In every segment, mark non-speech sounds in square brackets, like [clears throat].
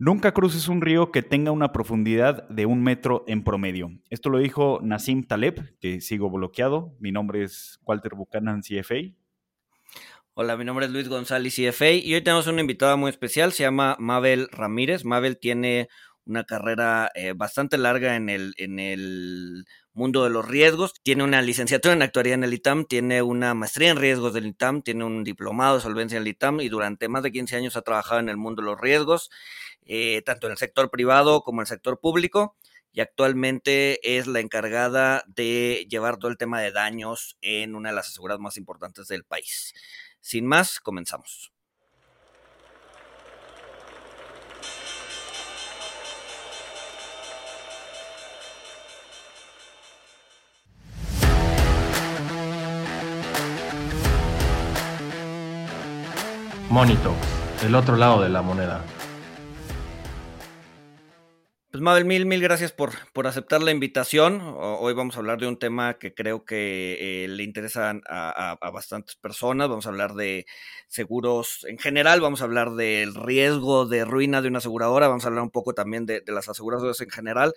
Nunca cruces un río que tenga una profundidad de un metro en promedio. Esto lo dijo Nassim Taleb, que sigo bloqueado. Mi nombre es Walter Buchanan, CFA. Hola, mi nombre es Luis González, CFA, y hoy tenemos una invitada muy especial, se llama Mabel Ramírez. Mabel tiene una carrera eh, bastante larga en el, en el mundo de los riesgos. Tiene una licenciatura en actuaría en el ITAM, tiene una maestría en riesgos del ITAM, tiene un diplomado de solvencia en el ITAM y durante más de 15 años ha trabajado en el mundo de los riesgos, eh, tanto en el sector privado como en el sector público. Y actualmente es la encargada de llevar todo el tema de daños en una de las aseguradoras más importantes del país. Sin más, comenzamos. Monito, el otro lado de la moneda. Pues Mabel, mil, mil gracias por, por aceptar la invitación. Hoy vamos a hablar de un tema que creo que eh, le interesa a, bastantes personas. Vamos a hablar de seguros en general, vamos a hablar del riesgo de ruina de una aseguradora, vamos a hablar un poco también de, las aseguradoras en general.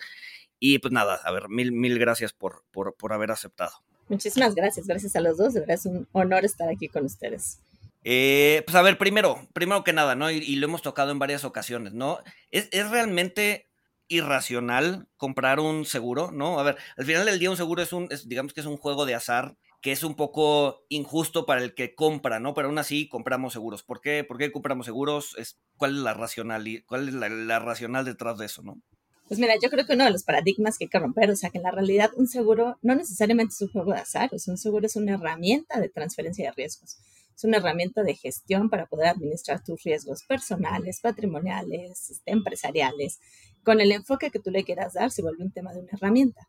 Y pues nada, a ver, mil, mil gracias por, por, por haber aceptado. Muchísimas gracias, gracias a los dos. De verdad es un honor estar aquí con ustedes. Eh, pues a ver, primero, primero que nada, ¿no? Y, lo hemos tocado en varias ocasiones, ¿no? ¿Es, realmente irracional comprar un seguro, ¿no? A ver, al final del día un seguro es un, digamos que es un juego de azar que es un poco injusto para el que compra, ¿no? Pero aún así compramos seguros. ¿Por qué? ¿Por qué compramos seguros? Es, ¿Cuál es la racional cuál es la, racional detrás de eso, no? Pues mira, yo creo que uno de los paradigmas que hay que romper, o sea, que en la realidad un seguro no necesariamente es un juego de azar, un seguro es una herramienta de transferencia de riesgos. Es una herramienta de gestión para poder administrar tus riesgos personales, patrimoniales, este, empresariales. Con el enfoque que tú le quieras dar, se vuelve un tema de una herramienta.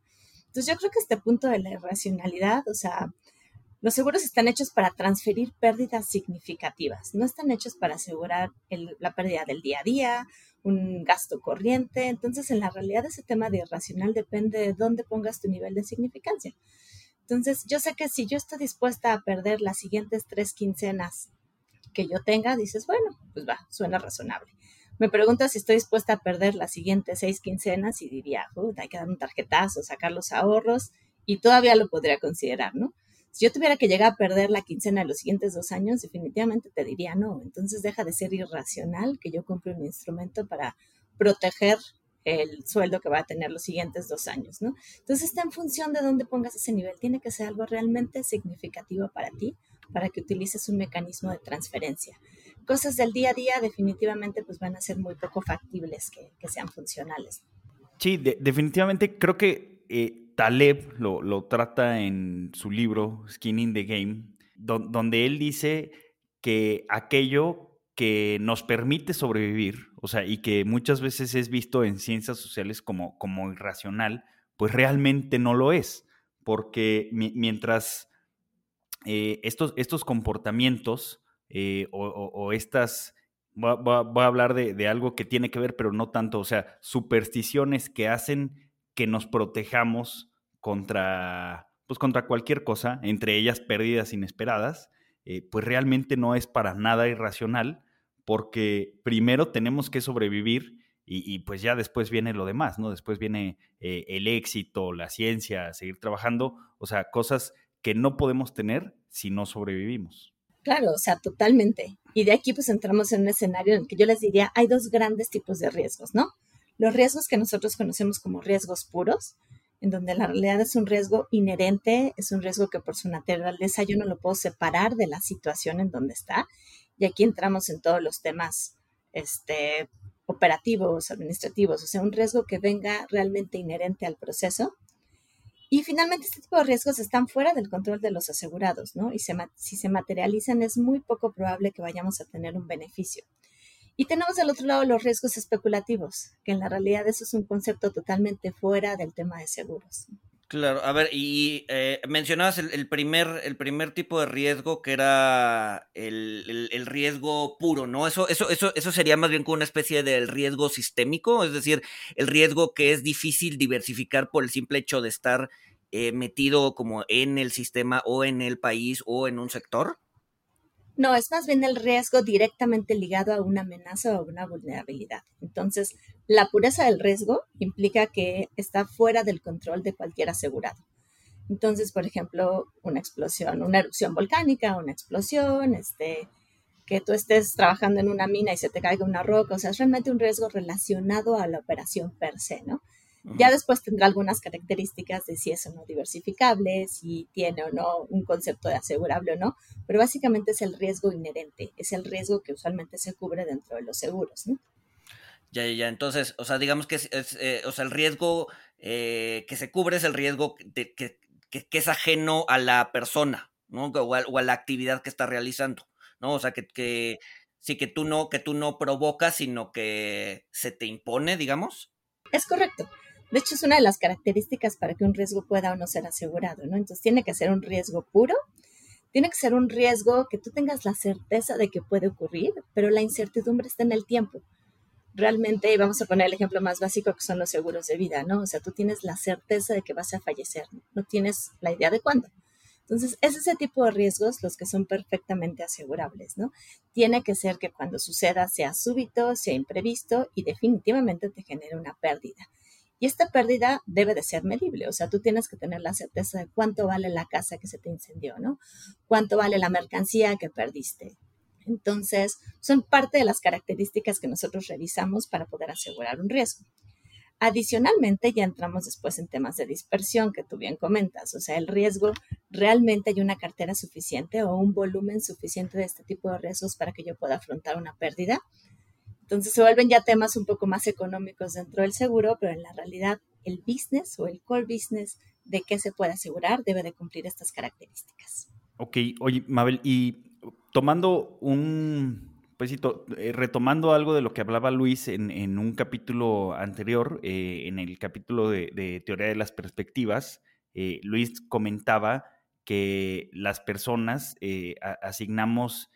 Entonces yo creo que este punto de la irracionalidad, o sea, los seguros están hechos para transferir pérdidas significativas, no están hechos para asegurar la pérdida del día a día, un gasto corriente. Entonces, en la realidad, ese tema de irracional depende de dónde pongas tu nivel de significancia. Entonces, yo sé que si yo estoy dispuesta a perder las siguientes tres quincenas que yo tenga, dices, bueno, pues va, suena razonable. Me preguntas si estoy dispuesta a perder las siguientes seis quincenas y diría, hay que dar un tarjetazo, sacar los ahorros y todavía lo podría considerar, ¿no? Si yo tuviera que llegar a perder la quincena de los siguientes dos años, definitivamente te diría no. Entonces deja de ser irracional que yo compre un instrumento para proteger el sueldo que va a tener los siguientes dos años, ¿no? Entonces está en función de dónde pongas ese nivel. Tiene que ser algo realmente significativo para ti, para que utilices un mecanismo de transferencia. Cosas del día a día definitivamente pues van a ser muy poco factibles que, sean funcionales. Sí, definitivamente creo que eh, Taleb lo, trata en su libro Skin in the Game, donde él dice que aquello que nos permite sobrevivir, o sea, y que muchas veces es visto en ciencias sociales como, como irracional, pues realmente no lo es, porque mientras eh, estos, estos comportamientos eh, o, estas, voy a, hablar de, algo que tiene que ver, pero no tanto, o sea, supersticiones que hacen que nos protejamos contra, pues contra cualquier cosa, entre ellas pérdidas inesperadas, eh, pues realmente no es para nada irracional, porque primero tenemos que sobrevivir y, pues ya después viene lo demás, ¿no? Después viene eh, el éxito, la ciencia, seguir trabajando, o sea, cosas que no podemos tener si no sobrevivimos. Claro, o sea, totalmente. Y de aquí pues entramos en un escenario en el que yo les diría, hay dos grandes tipos de riesgos, ¿no? Los riesgos que nosotros conocemos como riesgos puros, en donde la realidad es un riesgo inherente, es un riesgo que por su naturaleza yo no lo puedo separar de la situación en donde está. Y aquí entramos en todos los temas este, operativos, administrativos, o sea, un riesgo que venga realmente inherente al proceso. Y finalmente, este tipo de riesgos están fuera del control de los asegurados, ¿no? Y si se materializan, es muy poco probable que vayamos a tener un beneficio. Y tenemos del otro lado los riesgos especulativos, que en la realidad eso es un concepto totalmente fuera del tema de seguros. Claro, a ver, y eh, mencionabas el, primer, el primer tipo de riesgo que era el, riesgo puro, ¿no? Eso, eso, eso, eso sería más bien como una especie de riesgo sistémico, es decir, el riesgo que es difícil diversificar por el simple hecho de estar eh, metido como en el sistema o en el país o en un sector. No, es más bien el riesgo directamente ligado a una amenaza o una vulnerabilidad. Entonces, la pureza del riesgo implica que está fuera del control de cualquier asegurado. Entonces, por ejemplo, una explosión, una erupción volcánica, una explosión, este, que tú estés trabajando en una mina y se te caiga una roca, o sea, es realmente un riesgo relacionado a la operación per se, ¿no? Ya después tendrá algunas características de si es o no diversificable, si tiene o no un concepto de asegurable o no, pero básicamente es el riesgo inherente, es el riesgo que usualmente se cubre dentro de los seguros, ¿no? Ya, ya, entonces, o sea, digamos que es, eh, o sea, el riesgo eh, que se cubre es el riesgo que, que, es ajeno a la persona, ¿no? O a, o a, la actividad que está realizando, ¿no? O sea, que, que sí que tú no, que tú no provocas, sino que se te impone, digamos. Es correcto. De hecho, es una de las características para que un riesgo pueda o no ser asegurado, ¿no? Entonces, tiene que ser un riesgo puro, tiene que ser un riesgo que tú tengas la certeza de que puede ocurrir, pero la incertidumbre está en el tiempo. Realmente, vamos a poner el ejemplo más básico que son los seguros de vida, ¿no? O sea, tú tienes la certeza de que vas a fallecer, no, tienes la idea de cuándo. Entonces, es ese tipo de riesgos los que son perfectamente asegurables, ¿no? Tiene que ser que cuando suceda sea súbito, sea imprevisto y definitivamente te genere una pérdida. Y esta pérdida debe de ser medible, o sea, tú tienes que tener la certeza de cuánto vale la casa que se te incendió, ¿no? Cuánto vale la mercancía que perdiste. Entonces, son parte de las características que nosotros revisamos para poder asegurar un riesgo. Adicionalmente, ya entramos después en temas de dispersión que tú bien comentas, o sea, el riesgo, realmente hay una cartera suficiente o un volumen suficiente de este tipo de riesgos para que yo pueda afrontar una pérdida. Entonces se vuelven ya temas un poco más económicos dentro del seguro, pero en la realidad el business o el core business de qué se puede asegurar debe de cumplir estas características. Ok, oye, Mabel, y tomando un, pues eh, retomando algo de lo que hablaba Luis en, un capítulo anterior, eh, en el capítulo de, teoría de las perspectivas, eh, Luis comentaba que las personas asignamos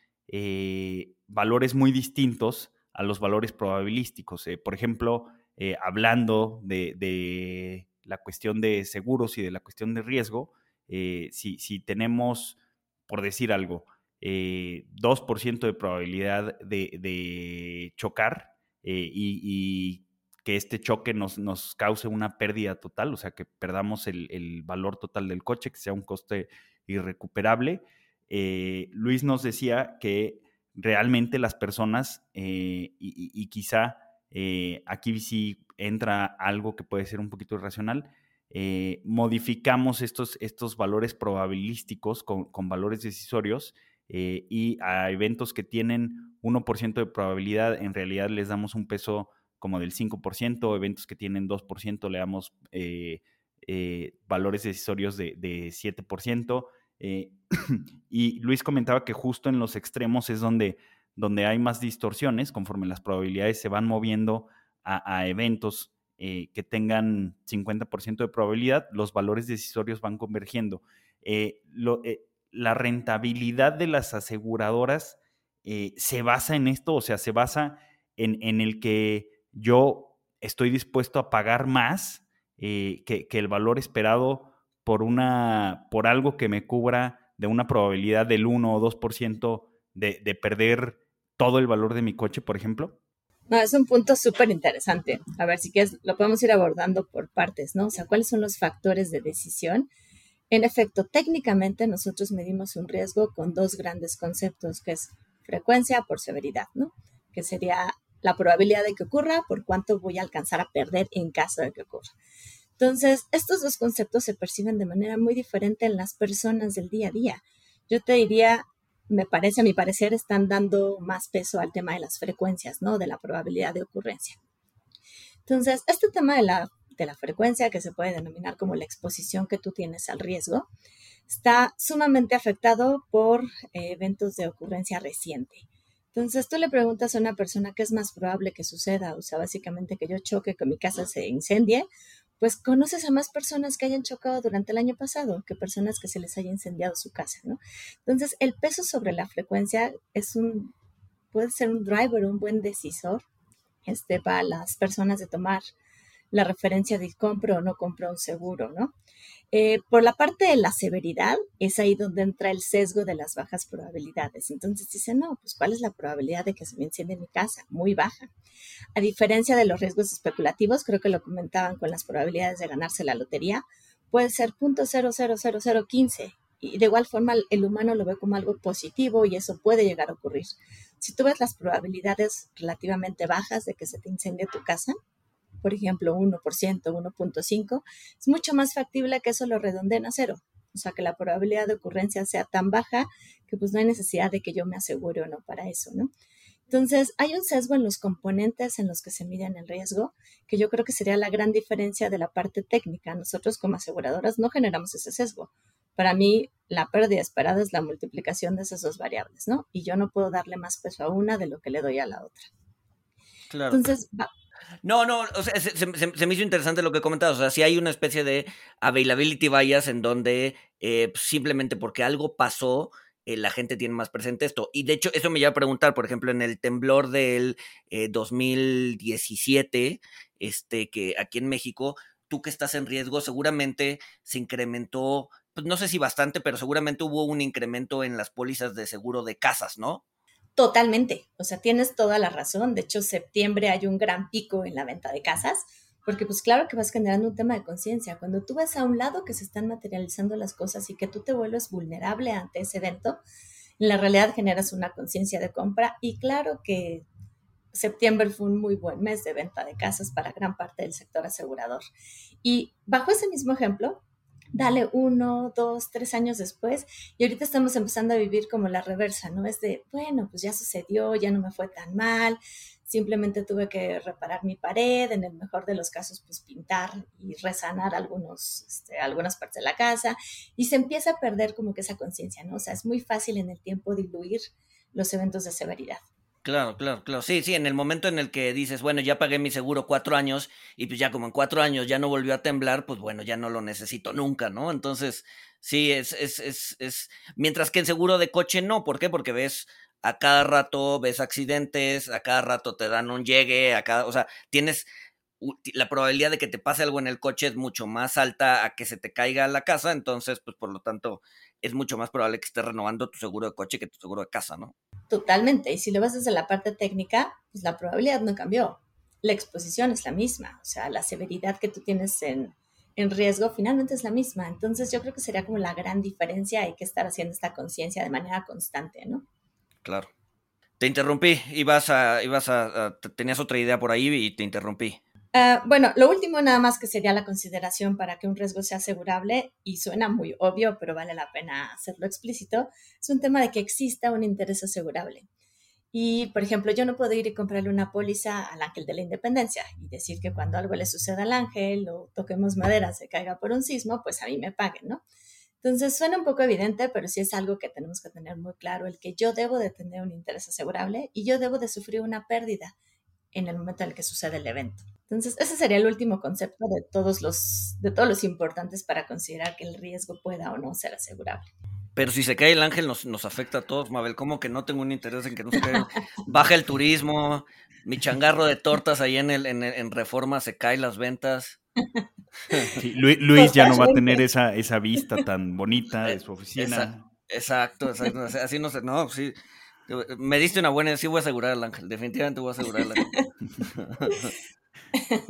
valores muy distintos a los valores probabilísticos. Eh, por ejemplo, eh, hablando de, la cuestión de seguros y de la cuestión de riesgo, eh, si, tenemos, por decir algo, 2% de probabilidad de, chocar y, que este choque nos, nos, cause una pérdida total, o sea, que perdamos el, el valor total del coche, que sea un coste irrecuperable. Luis nos decía que realmente las personas, eh, y, quizá eh, aquí sí entra algo que puede ser un poquito irracional, eh, modificamos estos, estos valores probabilísticos con, valores decisorios y a eventos que tienen 1% de probabilidad, en realidad les damos un peso como del 5%, eventos que tienen 2% le damos valores decisorios de, de 7%, eh, [clears throat] y Luis comentaba que justo en los extremos es donde, donde hay más distorsiones, conforme las probabilidades se van moviendo a, eventos eh, que tengan 50% de probabilidad, los valores decisorios van convergiendo. Eh, la rentabilidad de las aseguradoras se basa en esto, o sea, se basa en, en el que yo estoy dispuesto a pagar más que, que el valor esperado por, una, por algo que me cubra de una probabilidad del 1 o 2% de, de perder todo el valor de mi coche, por ejemplo? No, es un punto súper interesante. A ver, si quieres, lo podemos ir abordando por partes, ¿no? O sea, ¿cuáles son los factores de decisión? En efecto, técnicamente nosotros medimos un riesgo con dos grandes conceptos, que es frecuencia por severidad, ¿no? Que sería la probabilidad de que ocurra por cuánto voy a alcanzar a perder en caso de que ocurra. Entonces, estos dos conceptos se perciben de manera muy diferente en las personas del día a día. Yo te diría, me parece, a mi parecer, están dando más peso al tema de las frecuencias, ¿no? De la probabilidad de ocurrencia. Entonces, este tema de la, de la frecuencia, que se puede denominar como la exposición que tú tienes al riesgo, está sumamente afectado por eh, eventos de ocurrencia reciente. Entonces tú le preguntas a una persona qué es más probable que suceda, o sea, básicamente que yo choque, que mi casa se incendie, pues conoces a más personas que hayan chocado durante el año pasado que personas que se les haya incendiado su casa, ¿no? Entonces, el peso sobre la frecuencia es un, puede ser un driver, un buen decisor este, para las personas de tomar la referencia de compro o no compro un seguro, ¿no? Eh, por la parte de la severidad, es ahí donde entra el sesgo de las bajas probabilidades. Entonces dice, no, pues ¿cuál es la probabilidad de que se me enciende mi casa? Muy baja. A diferencia de los riesgos especulativos, creo que lo comentaban con las probabilidades de ganarse la lotería, puede ser .00015 y de igual forma el humano lo ve como algo positivo y eso puede llegar a ocurrir. Si tú ves las probabilidades relativamente bajas de que se te incendie tu casa, por ejemplo, 1%, 1.5, es mucho más factible que eso lo redondeen a cero. O sea, que la probabilidad de ocurrencia sea tan baja que pues no hay necesidad de que yo me asegure o no para eso, ¿no? Entonces, hay un sesgo en los componentes en los que se miden el riesgo, que yo creo que sería la gran diferencia de la parte técnica. Nosotros como aseguradoras no generamos ese sesgo. Para mí, la pérdida esperada es la multiplicación de esas dos variables, ¿no? Y yo no puedo darle más peso a una de lo que le doy a la otra. Claro. Entonces, no, no, o sea, se, me hizo interesante lo que comentas. O sea, si hay una especie de availability bias en donde eh, pues, simplemente porque algo pasó, eh, la gente tiene más presente esto. Y de hecho, eso me lleva a preguntar, por ejemplo, en el temblor del 2017, eh, este, que aquí en México, tú que estás en riesgo, seguramente se incrementó, pues no sé si bastante, pero seguramente hubo un incremento en las pólizas de seguro de casas, ¿no? Totalmente, o sea, tienes toda la razón. De hecho, septiembre hay un gran pico en la venta de casas, porque pues claro que vas generando un tema de conciencia. Cuando tú ves a un lado que se están materializando las cosas y que tú te vuelves vulnerable ante ese evento, en la realidad generas una conciencia de compra y claro que septiembre fue un muy buen mes de venta de casas para gran parte del sector asegurador. Y bajo ese mismo ejemplo, dale uno, dos, tres años después y ahorita estamos empezando a vivir como la reversa, ¿no? Es de, bueno, pues ya sucedió, ya no me fue tan mal, simplemente tuve que reparar mi pared, en el mejor de los casos, pues pintar y resanar algunos, este, algunas partes de la casa y se empieza a perder como que esa conciencia, ¿no? O sea, es muy fácil en el tiempo diluir los eventos de severidad. Claro, claro, claro. Sí, sí, en el momento en el que dices, bueno, ya pagué mi seguro cuatro años y pues ya como en cuatro años ya no volvió a temblar, pues bueno, ya no lo necesito nunca, ¿no? Entonces, sí, es, es, es, es, mientras que en seguro de coche no, ¿por qué? Porque ves a cada rato, ves accidentes, a cada rato te dan un llegue, a cada, o sea, tienes la probabilidad de que te pase algo en el coche es mucho más alta a que se te caiga la casa, entonces, pues por lo tanto, es mucho más probable que estés renovando tu seguro de coche que tu seguro de casa, ¿no? Totalmente. Y si lo ves desde la parte técnica, pues la probabilidad no cambió. La exposición es la misma. O sea, la severidad que tú tienes en, en riesgo finalmente es la misma. Entonces yo creo que sería como la gran diferencia. Hay que estar haciendo esta conciencia de manera constante, ¿no? Claro. Te interrumpí. Ibas a, ibas a, tenías otra idea por ahí y te interrumpí. Ah, bueno, lo último nada más que sería la consideración para que un riesgo sea asegurable, y suena muy obvio, pero vale la pena hacerlo explícito, es un tema de que exista un interés asegurable. Y, por ejemplo, yo no puedo ir y comprarle una póliza al ángel de la independencia y decir que cuando algo le suceda al ángel o toquemos madera, se caiga por un sismo, pues a mí me paguen, ¿no? Entonces suena un poco evidente, pero sí es algo que tenemos que tener muy claro, el que yo debo de tener un interés asegurable y yo debo de sufrir una pérdida en el momento en el que sucede el evento. Entonces, ese sería el último concepto de todos los, de todos los importantes para considerar que el riesgo pueda o no ser asegurable. Pero si se cae el ángel nos, nos afecta a todos, Mabel. ¿Cómo que no tengo un interés en que no se caiga? [laughs] Baja el turismo, mi changarro de tortas ahí en, el, en, Reforma se cae las ventas. [laughs] Luis, ya no va a tener esa, esa vista tan bonita de su oficina. Exacto, exacto. Así no sé, no, sí. Me diste una buena, sí voy a asegurar al ángel, definitivamente voy a asegurar al ángel. [laughs]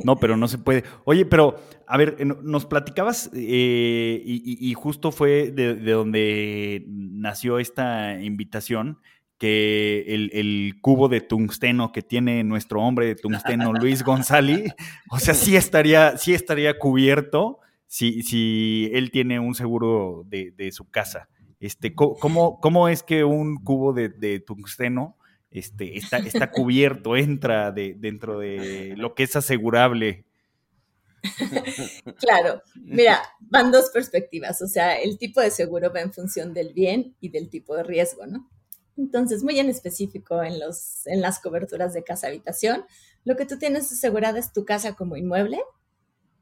No, pero no se puede. Oye, pero, a ver, nos platicabas eh, y, justo fue de, donde nació esta invitación, que el, cubo de tungsteno que tiene nuestro hombre de tungsteno, Luis González, [laughs] o sea, sí estaría, sí estaría cubierto si, si él tiene un seguro de, su casa. Este, ¿cómo, ¿Cómo es que un cubo de, de tungsteno este, está, está cubierto, entra de, dentro de lo que es asegurable. [laughs] Claro, mira, van dos perspectivas, o sea, el tipo de seguro va en función del bien y del tipo de riesgo, ¿no? Entonces, muy en específico en, los, en las coberturas de casa-habitación, lo que tú tienes asegurada es tu casa como inmueble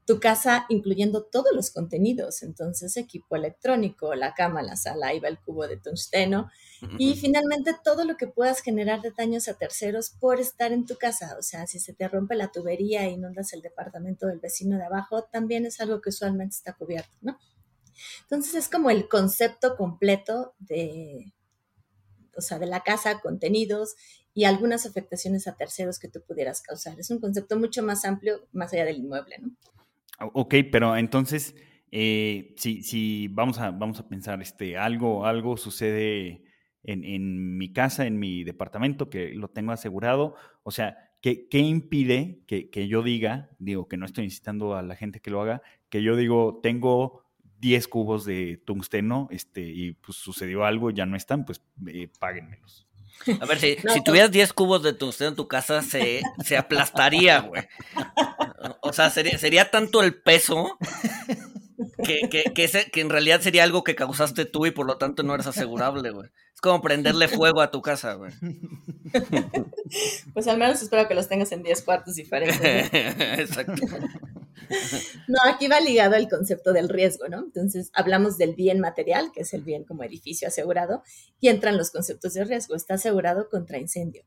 tu casa incluyendo todos los contenidos, entonces equipo electrónico, la cama, la sala, ahí va el cubo de tungsteno y finalmente todo lo que puedas generar de daños a terceros por estar en tu casa, o sea, si se te rompe la tubería e inundas el departamento del vecino de abajo, también es algo que usualmente está cubierto, ¿no? Entonces es como el concepto completo de, o sea, de la casa, contenidos y algunas afectaciones a terceros que tú pudieras causar. Es un concepto mucho más amplio, más allá del inmueble, ¿no? Ok, pero entonces, eh, si, si vamos, a, vamos a pensar, este, algo, algo sucede en, mi casa, en mi departamento, que lo tengo asegurado, o sea, ¿qué, qué impide que, que, yo diga, digo, que no estoy incitando a la gente que lo haga, que yo digo, tengo 10 cubos de tungsteno este, y pues sucedió algo, ya no están, pues eh, páguenmelos. A ver, si, si tuvieras 10 cubos de tungsteno en tu casa, se, se aplastaría, güey. O sea, sería, sería tanto el peso que, que, que, que, en realidad sería algo que causaste tú y por lo tanto no eres asegurable, güey. Es como prenderle fuego a tu casa, güey. Pues al menos espero que los tengas en 10 cuartos diferentes. [laughs] Exacto. [laughs] No, aquí va ligado el concepto del riesgo, ¿no? Entonces, hablamos del bien material, que es el bien como edificio asegurado, y entran los conceptos de riesgo. Está asegurado contra incendio,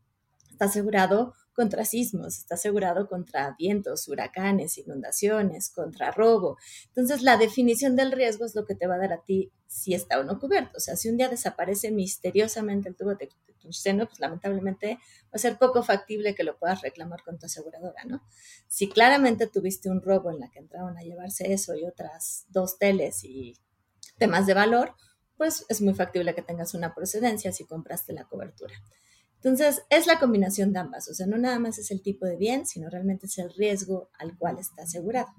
está asegurado contra sismos, está asegurado contra vientos, huracanes, inundaciones, contra robo. Entonces, la definición del riesgo es lo que te va a dar a ti si está o no cubierto. O sea, si un día desaparece misteriosamente el tubo de seno, pues lamentablemente va a ser poco factible que lo puedas reclamar con tu aseguradora, ¿no? Si claramente tuviste un robo en la que entraron a llevarse eso y otras dos teles y temas de valor, pues es muy factible que tengas una procedencia si compraste la cobertura. Entonces, es la combinación de ambas, o sea, no nada más es el tipo de bien, sino realmente es el riesgo al cual está asegurado.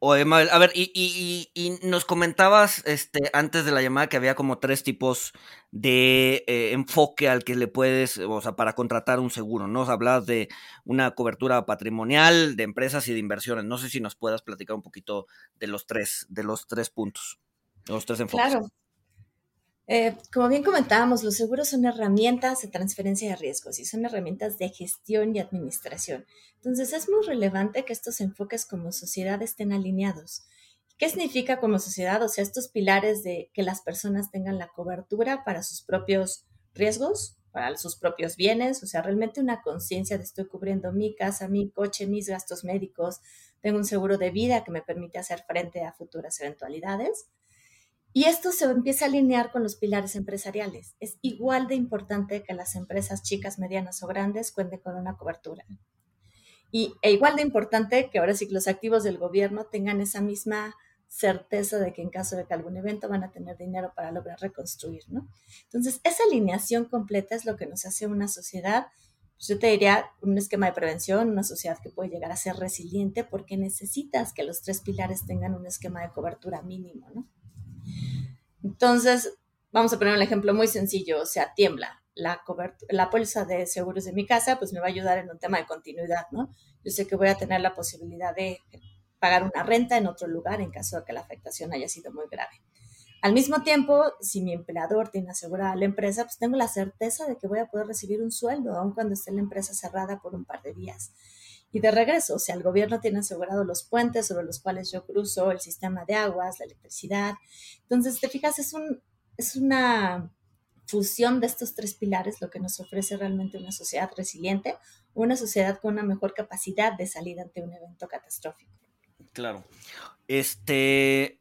a ver, y, nos comentabas este, antes de la llamada que había como tres tipos de eh, enfoque al que le puedes, o sea, para contratar un seguro, ¿no? hablabas de una cobertura patrimonial, de empresas y de inversiones. No sé si nos puedas platicar un poquito de los tres, de los tres puntos, de los tres enfoques. Claro. Eh, como bien comentábamos, los seguros son herramientas de transferencia de riesgos y son herramientas de gestión y administración. Entonces es muy relevante que estos enfoques como sociedad estén alineados. ¿Qué significa como sociedad? O sea, estos pilares de que las personas tengan la cobertura para sus propios riesgos, para sus propios bienes, o sea, realmente una conciencia de estoy cubriendo mi casa, mi coche, mis gastos médicos, tengo un seguro de vida que me permite hacer frente a futuras eventualidades y esto se empieza a alinear con los pilares empresariales. Es igual de importante que las empresas chicas, medianas o grandes cuenten con una cobertura. Y e igual de importante que ahora sí que los activos del gobierno tengan esa misma certeza de que en caso de que algún evento van a tener dinero para lograr reconstruir, ¿no? Entonces, esa alineación completa es lo que nos hace una sociedad, pues yo te diría, un esquema de prevención, una sociedad que puede llegar a ser resiliente porque necesitas que los tres pilares tengan un esquema de cobertura mínimo, ¿no? Entonces, vamos a poner un ejemplo muy sencillo, o sea, tiembla. La, la póliza de seguros de mi casa, pues me va a ayudar en un tema de continuidad, ¿no? Yo sé que voy a tener la posibilidad de pagar una renta en otro lugar en caso de que la afectación haya sido muy grave. Al mismo tiempo, si mi empleador tiene asegurada la empresa, pues tengo la certeza de que voy a poder recibir un sueldo, aun cuando esté la empresa cerrada por un par de días. Y de regreso, o sea, el gobierno tiene asegurado los puentes sobre los cuales yo cruzo, el sistema de aguas, la electricidad. Entonces, te fijas, es, un, es una fusión de estos tres pilares lo que nos ofrece realmente una sociedad resiliente, una sociedad con una mejor capacidad de salir ante un evento catastrófico. Claro. Este,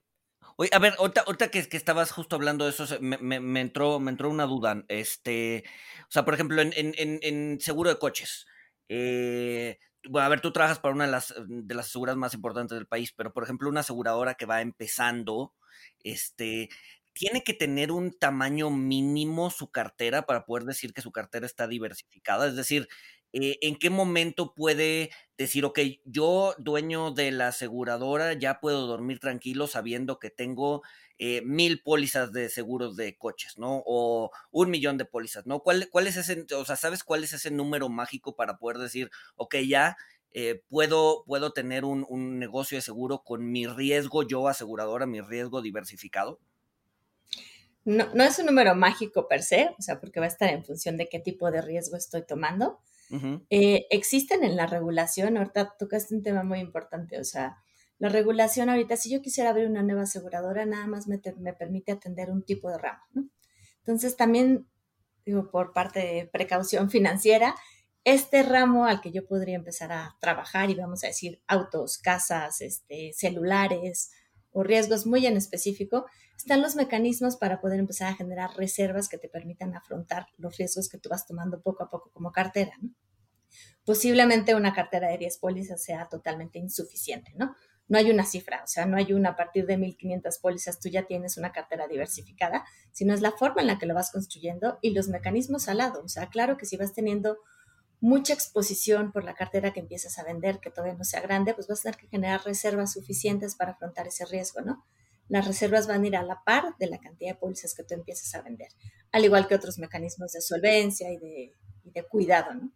Oye, a ver, ahorita, que, estabas justo hablando de eso, me, me, entró, me entró una duda. Este, o sea, por ejemplo, en, en, en seguro de coches, eh, bueno, a ver, tú trabajas para una de las, de las aseguradoras más importantes del país, pero por ejemplo, una aseguradora que va empezando, este, tiene que tener un tamaño mínimo su cartera para poder decir que su cartera está diversificada. Es decir, eh, ¿en qué momento puede decir, ok, yo, dueño de la aseguradora, ya puedo dormir tranquilo sabiendo que tengo eh, mil pólizas de seguros de coches, ¿no? O un millón de pólizas, ¿no? ¿Cuál, ¿Cuál es ese, o sea, sabes cuál es ese número mágico para poder decir, ok, ya eh, puedo, puedo tener un, un, negocio de seguro con mi riesgo yo aseguradora, mi riesgo diversificado? No, no es un número mágico per se, o sea, porque va a estar en función de qué tipo de riesgo estoy tomando. Eh, existen en la regulación, ahorita tocaste un tema muy importante, o sea, La regulación ahorita, si yo quisiera abrir una nueva aseguradora, nada más me, permite atender un tipo de ramo. Entonces, también, digo, por parte de precaución financiera, este ramo al que yo podría empezar a trabajar y vamos a decir autos, casas, este, celulares o riesgos muy en específico, están los mecanismos para poder empezar a generar reservas que te permitan afrontar los riesgos que tú vas tomando poco a poco como cartera. ¿no? Posiblemente una cartera de 10 pólizas sea totalmente insuficiente, ¿no? No hay una cifra, o sea, no hay una a partir de 1500 pólizas tú ya tienes una cartera diversificada, sino es la forma en la que lo vas construyendo y los mecanismos al lado. O sea, claro que si vas teniendo mucha exposición por la cartera que empiezas a vender, que todavía no sea grande, pues vas a tener que generar reservas suficientes para afrontar ese riesgo, ¿no? Las reservas van a ir a la par de la cantidad de pólizas que tú empiezas a vender, al igual que otros mecanismos de solvencia y de, de cuidado, ¿no?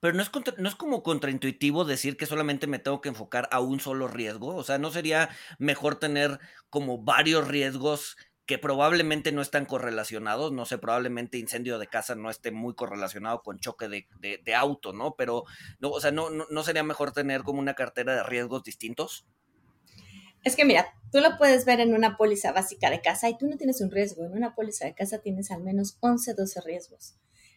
Pero no es, no es como contraintuitivo decir que solamente me tengo que enfocar a un solo riesgo. O sea, ¿no sería mejor tener como varios riesgos que probablemente no están correlacionados, no sé, probablemente incendio de casa no esté muy correlacionado con choque de, auto, ¿no? Pero, no, o sea, no, no, sería mejor tener como una cartera de riesgos distintos? Es que mira, tú lo puedes ver en una póliza básica de casa y tú no tienes un riesgo. En una póliza de casa tienes al menos 11, 12 riesgos.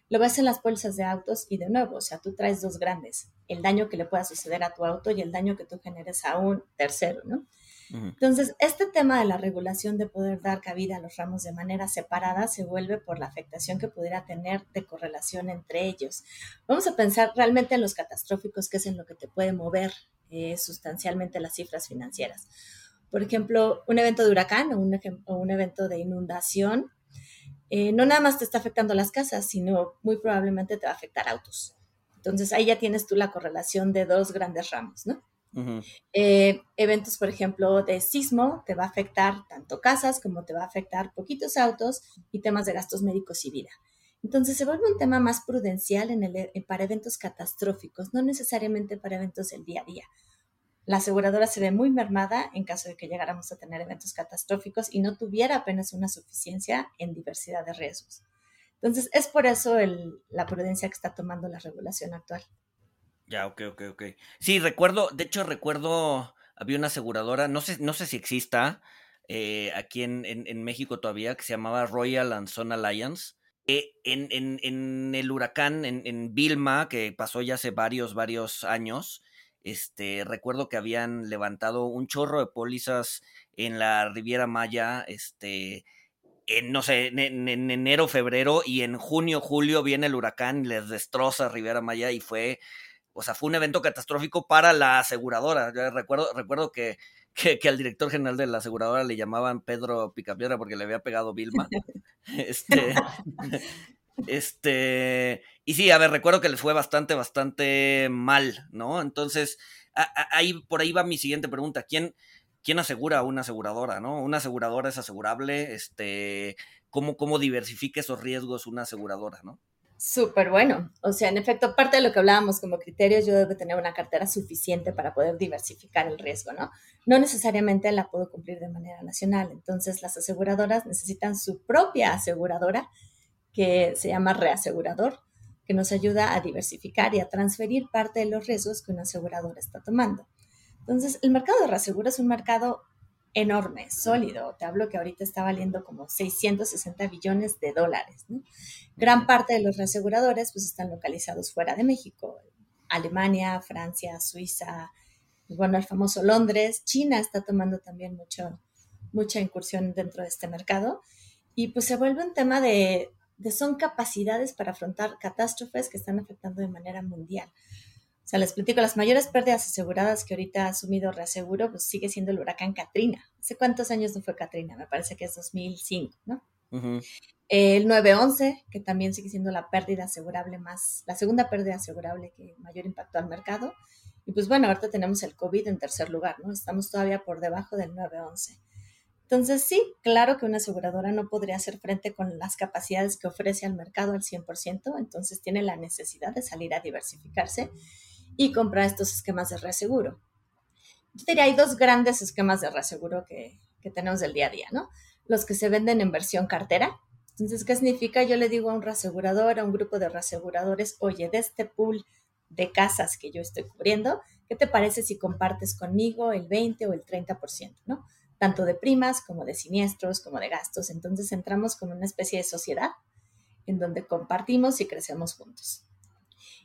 Lo ves en las pólizas de autos y de nuevo, o sea, tú traes dos grandes, el daño que le pueda suceder a tu auto y el daño que tú generes a un tercero, ¿no? Entonces, este tema de la regulación de poder dar cabida a los ramos de manera separada se vuelve por la afectación que pudiera tener de correlación entre ellos. Vamos a pensar realmente en los catastróficos, que es en lo que te puede mover eh, sustancialmente las cifras financieras. Por ejemplo, un evento de huracán o un, evento de inundación, eh, no nada más te está afectando las casas, sino muy probablemente te va a afectar autos. Entonces ahí ya tienes tú la correlación de dos grandes ramos, ¿no? Eh, eventos, por ejemplo, de sismo, te va a afectar tanto casas como te va a afectar poquitos autos y temas de gastos médicos y vida. Entonces se vuelve un tema más prudencial en el, para eventos catastróficos, no necesariamente para eventos del día a día. La aseguradora se ve muy mermada en caso de que llegáramos a tener eventos catastróficos y no tuviera apenas una suficiencia en diversidad de riesgos. Entonces es por eso la prudencia que está tomando la regulación actual. Ya, ok, ok, ok. Sí, recuerdo, de hecho recuerdo, había una aseguradora, no sé, no sé si exista eh, aquí en, México todavía, que se llamaba Royal and Son Alliance. Eh, en, en, el huracán, en, Vilma, que pasó ya hace varios, varios años, este, recuerdo que habían levantado un chorro de pólizas en la Riviera Maya, este, en, no sé, en, en, enero, febrero, y en junio, julio viene el huracán y les destroza Riviera Maya y fue o sea, fue un evento catastrófico para la aseguradora. Yo recuerdo, recuerdo que, [laughs] que, al director general de la aseguradora le llamaban Pedro Picapiedra porque le había pegado Vilma. [laughs] este, [laughs] este, y sí, a ver, recuerdo que les fue bastante, bastante mal, ¿no? Entonces, ahí, por ahí va mi siguiente pregunta. ¿Quién, quién asegura a una aseguradora, no? ¿Una aseguradora es asegurable? Este, ¿cómo, ¿Cómo diversifica esos riesgos una aseguradora, no? Súper bueno. O sea, en efecto, parte de lo que hablábamos como criterios, yo debo tener una cartera suficiente para poder diversificar el riesgo, ¿no? No necesariamente la puedo cumplir de manera nacional. Entonces, las aseguradoras necesitan su propia aseguradora, que se llama reasegurador, que nos ayuda a diversificar y a transferir parte de los riesgos que una aseguradora está tomando. Entonces, el mercado de reaseguro es un mercado enorme, sólido. Te hablo que ahorita está valiendo como 660 billones de dólares. Gran parte de los reaseguradores pues están localizados fuera de México. Alemania, Francia, Suiza, bueno, el famoso Londres. China está tomando también mucho, mucha incursión dentro de este mercado. Y pues se vuelve un tema de, de son capacidades para afrontar catástrofes que están afectando de manera mundial. O sea, les platico, las mayores pérdidas aseguradas que ahorita ha asumido Reaseguro, pues sigue siendo el huracán Katrina. ¿Hace cuántos años no fue Katrina? Me parece que es 2005, ¿no? El 911, que también sigue siendo la pérdida asegurable más, la segunda pérdida asegurable que mayor impactó al mercado. Y pues bueno, ahorita tenemos el COVID en tercer lugar, ¿no? Estamos todavía por debajo del 911. Entonces, sí, claro que una aseguradora no podría hacer frente con las capacidades que ofrece al mercado al 100%, entonces tiene la necesidad de salir a diversificarse y comprar estos esquemas de reaseguro. Yo diría, hay dos grandes esquemas de reaseguro que, que tenemos del día a día, ¿no? Los que se venden en versión cartera. Entonces, ¿qué significa? Yo le digo a un reasegurador, a un grupo de reaseguradores, oye, de este pool de casas que yo estoy cubriendo, ¿qué te parece si compartes conmigo el 20 o el 30%, ¿no? Tanto de primas como de siniestros, como de gastos. Entonces entramos como una especie de sociedad en donde compartimos y crecemos juntos.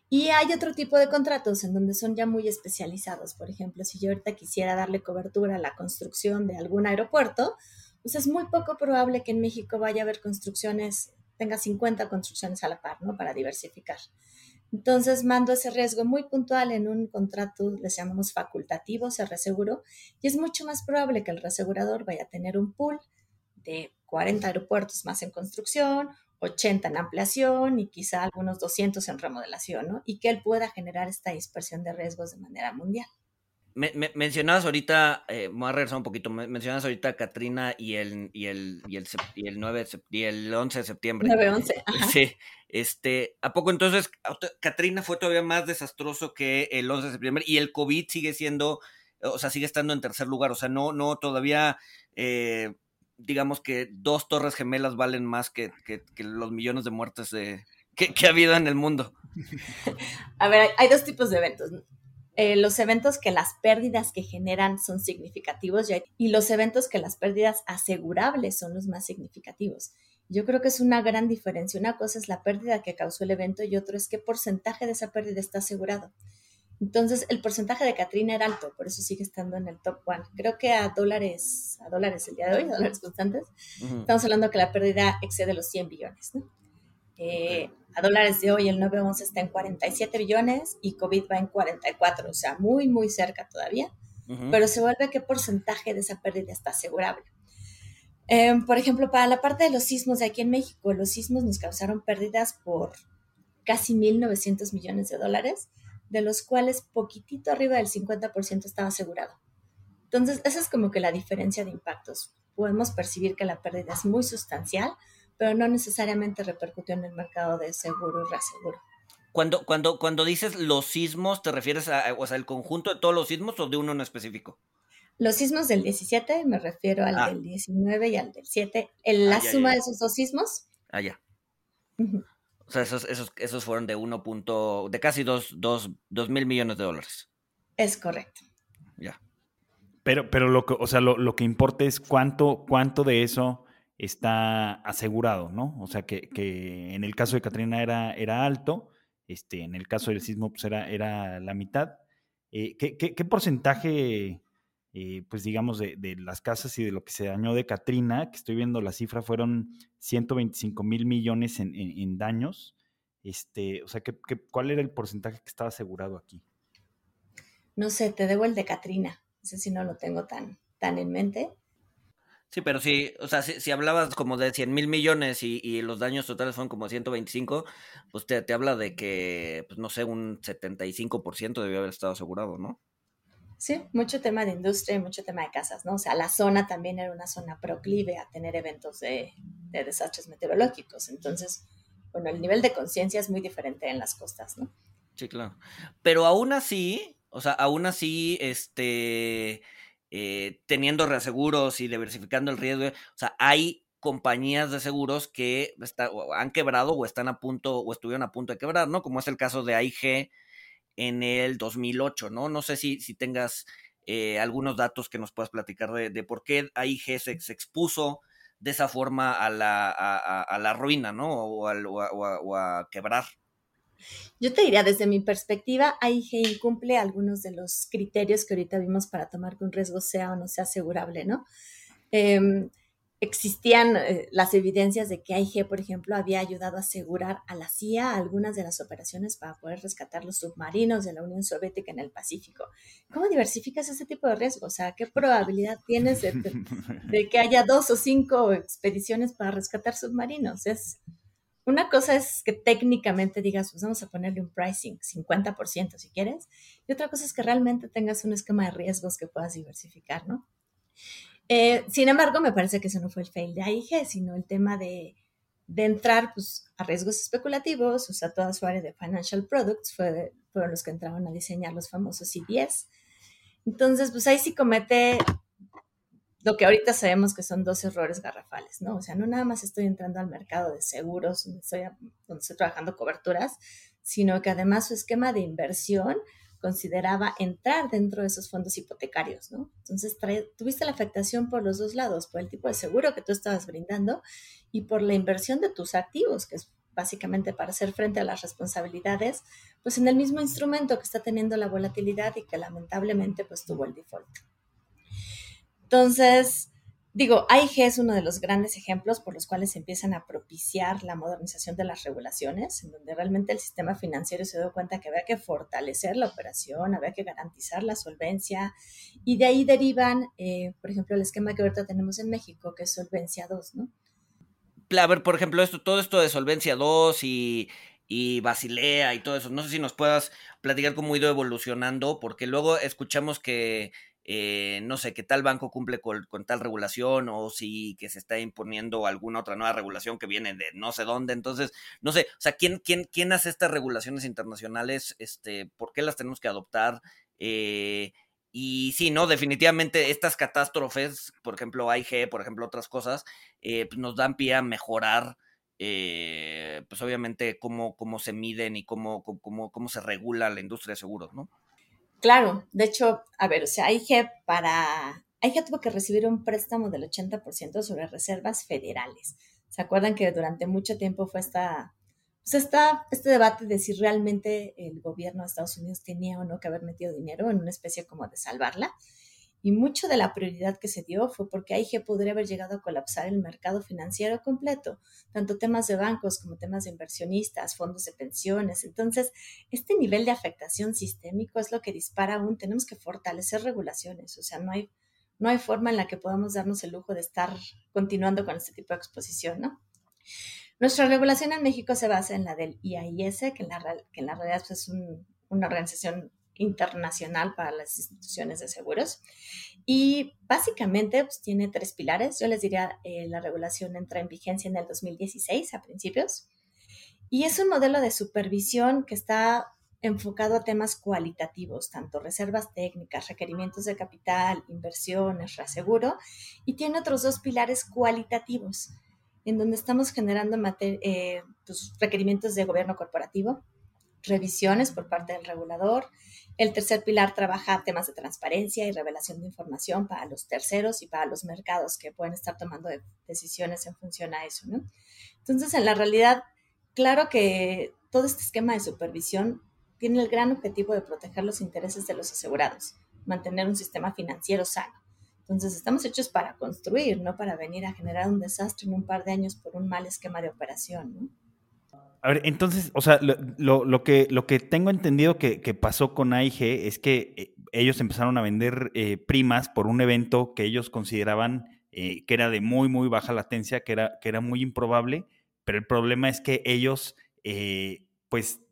Y hay otro tipo de contratos en donde son ya muy especializados. Por ejemplo, si yo ahorita quisiera darle cobertura a la construcción de algún aeropuerto, pues es muy poco probable que en México vaya a haber construcciones, tenga 50 construcciones a la par, ¿no? Para diversificar. Entonces mando ese riesgo muy puntual en un contrato, les llamamos facultativo, se reseguro, y es mucho más probable que el reasegurador vaya a tener un pool de 40 aeropuertos más en construcción, 80 en ampliación y quizá algunos 200 en remodelación, ¿no? Y que él pueda generar esta dispersión de riesgos de manera mundial. Me, mencionabas ahorita, eh, voy a regresar un poquito, mencionabas ahorita Katrina y el, y el, y el, y el, 9 y el 11 de septiembre. 9-11, [laughs] Sí, este, ¿a poco entonces Katrina fue todavía más desastroso que el 11 de septiembre y el COVID sigue siendo, o sea, sigue estando en tercer lugar, o sea, no, no, todavía, eh, digamos que dos torres gemelas valen más que, que, los millones de muertes de, que, que, ha habido en el mundo. [laughs] A ver, hay dos tipos de eventos. Eh, los eventos que las pérdidas que generan son significativos y los eventos que las pérdidas asegurables son los más significativos. Yo creo que es una gran diferencia. Una cosa es la pérdida que causó el evento y otro es qué porcentaje de esa pérdida está asegurado. Entonces, el porcentaje de Katrina era alto, por eso sigue estando en el top one. Creo que a dólares, a dólares el día de hoy, a dólares constantes, estamos hablando que la pérdida excede los 100 billones. ¿no? Eh, a dólares de hoy el 911 está en 47 billones y COVID va en 44, o sea, muy, muy cerca todavía, pero se vuelve qué porcentaje de esa pérdida está asegurable. Em, por ejemplo, para la parte de los sismos de aquí en México, los sismos nos causaron pérdidas por casi 1.900 millones de dólares, de los cuales poquitito arriba del 50% estaba asegurado. Entonces, esa es como que la diferencia de impactos. Podemos percibir que la pérdida es muy sustancial, pero no necesariamente repercutió en el mercado de seguro y reaseguro. Cuando, cuando, cuando dices los sismos, ¿te refieres a, o sea, el conjunto de todos los sismos o de uno en específico? Los sismos del 17, me refiero al ah. del 19 y al del 7. En la ah, suma de esos dos sismos. Ah, ya. O sea, esos, esos, esos fueron de 1. de casi 2 mil millones de dólares. Es correcto. Ya. Pero, pero lo que, o sea, lo, lo que importa es cuánto, cuánto de eso está asegurado, ¿no? O sea, que, en el caso de Katrina era, era alto, este, en el caso del sismo pues era, era la mitad. Eh, ¿qué, porcentaje, eh, pues digamos, de, las casas y de lo que se dañó de Katrina, que estoy viendo la cifra, fueron 125 mil millones en, daños? Este, o sea, cuál era el porcentaje que estaba asegurado aquí? No sé, te debo el de Katrina. No sé si no lo tengo tan, tan en mente. Sí, pero sí, o sea, si, hablabas como de 100 mil millones y, los daños totales fueron como 125, pues te, te habla de que, pues no sé, un 75% debió haber estado asegurado, ¿no? Sí, mucho tema de industria y mucho tema de casas, ¿no? O sea, la zona también era una zona proclive a tener eventos de, de desastres meteorológicos. Entonces, bueno, el nivel de conciencia es muy diferente en las costas, ¿no? Sí, claro. Pero aún así, o sea, aún así, este eh, teniendo reaseguros y diversificando el riesgo. O sea, hay compañías de seguros que han quebrado o están a punto o estuvieron a punto de quebrar, ¿no? Como es el caso de AIG en el 2008, ¿no? No sé si, si tengas eh, algunos datos que nos puedas platicar de, por qué AIG se, expuso de esa forma a la, a, la ruina, ¿no? O, o a quebrar. Yo te diría, desde mi perspectiva, AIG incumple algunos de los criterios que ahorita vimos para tomar que un riesgo sea o no sea asegurable, ¿no? Em, existían eh, las evidencias de que AIG, por ejemplo, había ayudado a asegurar a la CIA algunas de las operaciones para poder rescatar los submarinos de la Unión Soviética en el Pacífico. ¿Cómo diversificas ese tipo de riesgo? O sea, ¿qué probabilidad tienes de, de que haya dos o cinco expediciones para rescatar submarinos? Es, una cosa es que técnicamente digas, pues vamos a ponerle un pricing, 50% si quieres, y otra cosa es que realmente tengas un esquema de riesgos que puedas diversificar, ¿no? Eh, sin embargo, me parece que eso no fue el fail de AIG, sino el tema de, entrar pues, a riesgos especulativos, o sea, toda su área de financial products fue, fueron los que entraron a diseñar los famosos CDS. Entonces, pues ahí sí comete lo que ahorita sabemos que son dos errores garrafales, ¿no? O sea, no nada más estoy entrando al mercado de seguros, estoy, estoy trabajando coberturas, sino que además su esquema de inversión consideraba entrar dentro de esos fondos hipotecarios, ¿no? Entonces, tuviste la afectación por los dos lados, por el tipo de seguro que tú estabas brindando y por la inversión de tus activos, que es básicamente para hacer frente a las responsabilidades, pues en el mismo instrumento que está teniendo la volatilidad y que lamentablemente pues tuvo el default. Entonces, digo, AIG es uno de los grandes ejemplos por los cuales se empiezan a propiciar la modernización de las regulaciones, en donde realmente el sistema financiero se dio cuenta que había que fortalecer la operación, había que garantizar la solvencia, y de ahí derivan, eh, por ejemplo, el esquema que ahorita tenemos en México, que es Solvencia 2, ¿no? a ver, por ejemplo, esto, todo esto de Solvencia 2 y, y Basilea y todo eso, no sé si nos puedas platicar cómo ha ido evolucionando, porque luego escuchamos que, eh, no sé, que tal banco cumple con, tal regulación o si que se está imponiendo alguna otra nueva regulación que viene de no sé dónde. Entonces, no sé, o sea, ¿quién, quién, quién hace estas regulaciones internacionales? Este, ¿Por qué las tenemos que adoptar? Eh, y sí, no, definitivamente estas catástrofes, por ejemplo, AIG, por ejemplo, otras cosas, eh, pues nos dan pie a mejorar, eh, pues obviamente, cómo, cómo se miden y cómo, cómo, cómo se regula la industria de seguros, ¿no? Claro, de hecho, a ver, o sea, AIG para... AIG tuvo que recibir un préstamo del 80% sobre reservas federales. ¿Se acuerdan que durante mucho tiempo fue esta pues está este debate de si realmente el gobierno de Estados Unidos tenía o no que haber metido dinero en una especie como de salvarla. Y mucho de la prioridad que se dio fue porque AIG podría haber llegado a colapsar el mercado financiero completo, tanto temas de bancos como temas de inversionistas, fondos de pensiones. Entonces, este nivel de afectación sistémico es lo que dispara aún. Tenemos que fortalecer regulaciones, o sea, no hay, no hay forma en la que podamos darnos el lujo de estar continuando con este tipo de exposición, ¿no? Nuestra regulación en México se basa en la del IAIS, que en la, que en la realidad pues, es una organización internacional para las instituciones de seguros. Y básicamente pues, tiene tres pilares. Yo les diría, eh, la regulación entra en vigencia en el 2016 a principios. Y es un modelo de supervisión que está enfocado a temas cualitativos, tanto reservas técnicas, requerimientos de capital, inversiones, reaseguro, y tiene otros dos pilares cualitativos, en donde estamos generando eh, pues, requerimientos de gobierno corporativo, revisiones por parte del regulador. El tercer pilar trabaja temas de transparencia y revelación de información para los terceros y para los mercados que pueden estar tomando decisiones en función a eso. Entonces, en la realidad, claro que todo este esquema de supervisión tiene el gran objetivo de proteger los intereses de los asegurados, mantener un sistema financiero sano entonces estamos hechos para construir, no para venir a generar un desastre en un par de años por un mal esquema de operación. A ver, entonces, o sea, lo, que, lo que tengo entendido que, pasó con AIG es que eh, ellos empezaron a vender eh, primas por un evento que ellos consideraban eh, que era de muy, muy baja latencia, que era, que era muy improbable, pero el problema es que ellos, pues,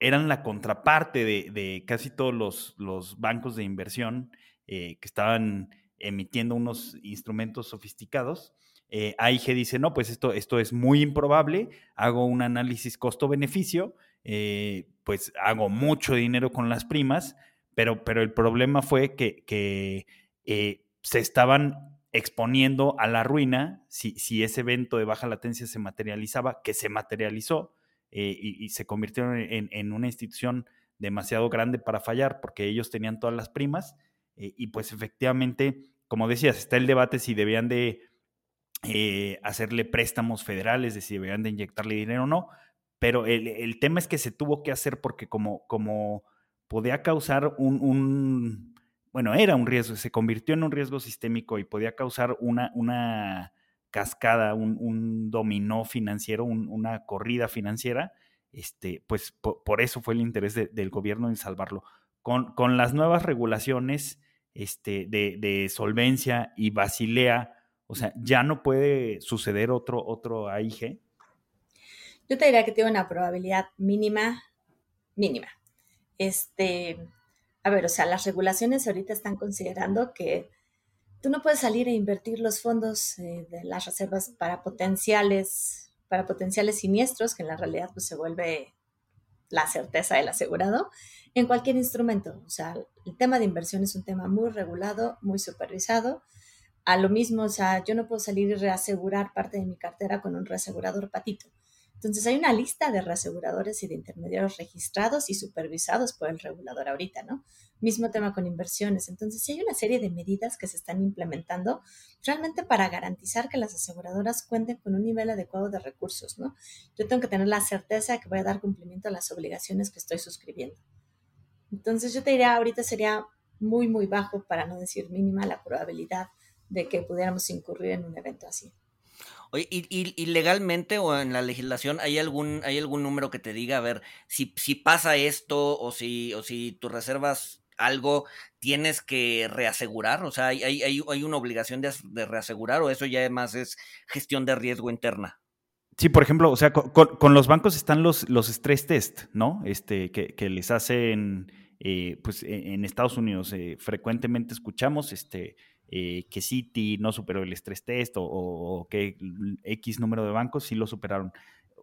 eran la contraparte de, casi todos los, los, bancos de inversión que estaban emitiendo unos instrumentos sofisticados. Eh, AIG dice, no, pues esto, esto es muy improbable, hago un análisis costo-beneficio, eh, pues hago mucho dinero con las primas, pero, pero el problema fue que, que eh, se estaban exponiendo a la ruina si, si, ese evento de baja latencia se materializaba, que se materializó y, y, se convirtieron en, en, una institución demasiado grande para fallar porque ellos tenían todas las primas y pues efectivamente como decías, está el debate si debían de eh, hacerle préstamos federales, de si debían de inyectarle dinero o no, pero el, tema es que se tuvo que hacer porque como, como podía causar un, bueno, era un riesgo, se convirtió en un riesgo sistémico y podía causar una, una cascada, un, dominó financiero, una corrida financiera, este, pues por, eso fue el interés del gobierno en salvarlo. Con, con las nuevas regulaciones, este, de, solvencia y Basilea, o sea, ya no puede suceder otro, otro AIG? Yo te diría que tiene una probabilidad mínima, mínima. Este, a ver, o sea, las regulaciones ahorita están considerando que tú no puedes salir e invertir los fondos eh, de las reservas para potenciales, para potenciales siniestros, que en la realidad pues, se vuelve la certeza del asegurado, en cualquier instrumento. O sea, el tema de inversión es un tema muy regulado, muy supervisado. A lo mismo, o sea, yo no puedo salir y reasegurar parte de mi cartera con un reasegurador patito. Entonces hay una lista de reaseguradores y de intermediarios registrados y supervisados por el regulador ahorita, ¿no? Mismo tema con inversiones. Entonces sí hay una serie de medidas que se están implementando realmente para garantizar que las aseguradoras cuenten con un nivel adecuado de recursos, ¿no? Yo tengo que tener la certeza de que voy a dar cumplimiento a las obligaciones que estoy suscribiendo. Entonces yo te diría, ahorita sería muy, muy bajo, para no decir mínima, la probabilidad de que pudiéramos incurrir en un evento así. Y, legalmente o en la legislación hay algún, hay algún número que te diga, a ver, si, si pasa esto o si, o si tú reservas algo, tienes que reasegurar, o sea, hay, hay, hay una obligación de, reasegurar o eso ya además es gestión de riesgo interna. Sí, por ejemplo, o sea, con, los bancos están los, los stress test, ¿no? Este, que, que les hacen, eh, pues e, en Estados Unidos eh, frecuentemente escuchamos, este, eh, que Citi no superó el estrés test o, que X número de bancos sí lo superaron.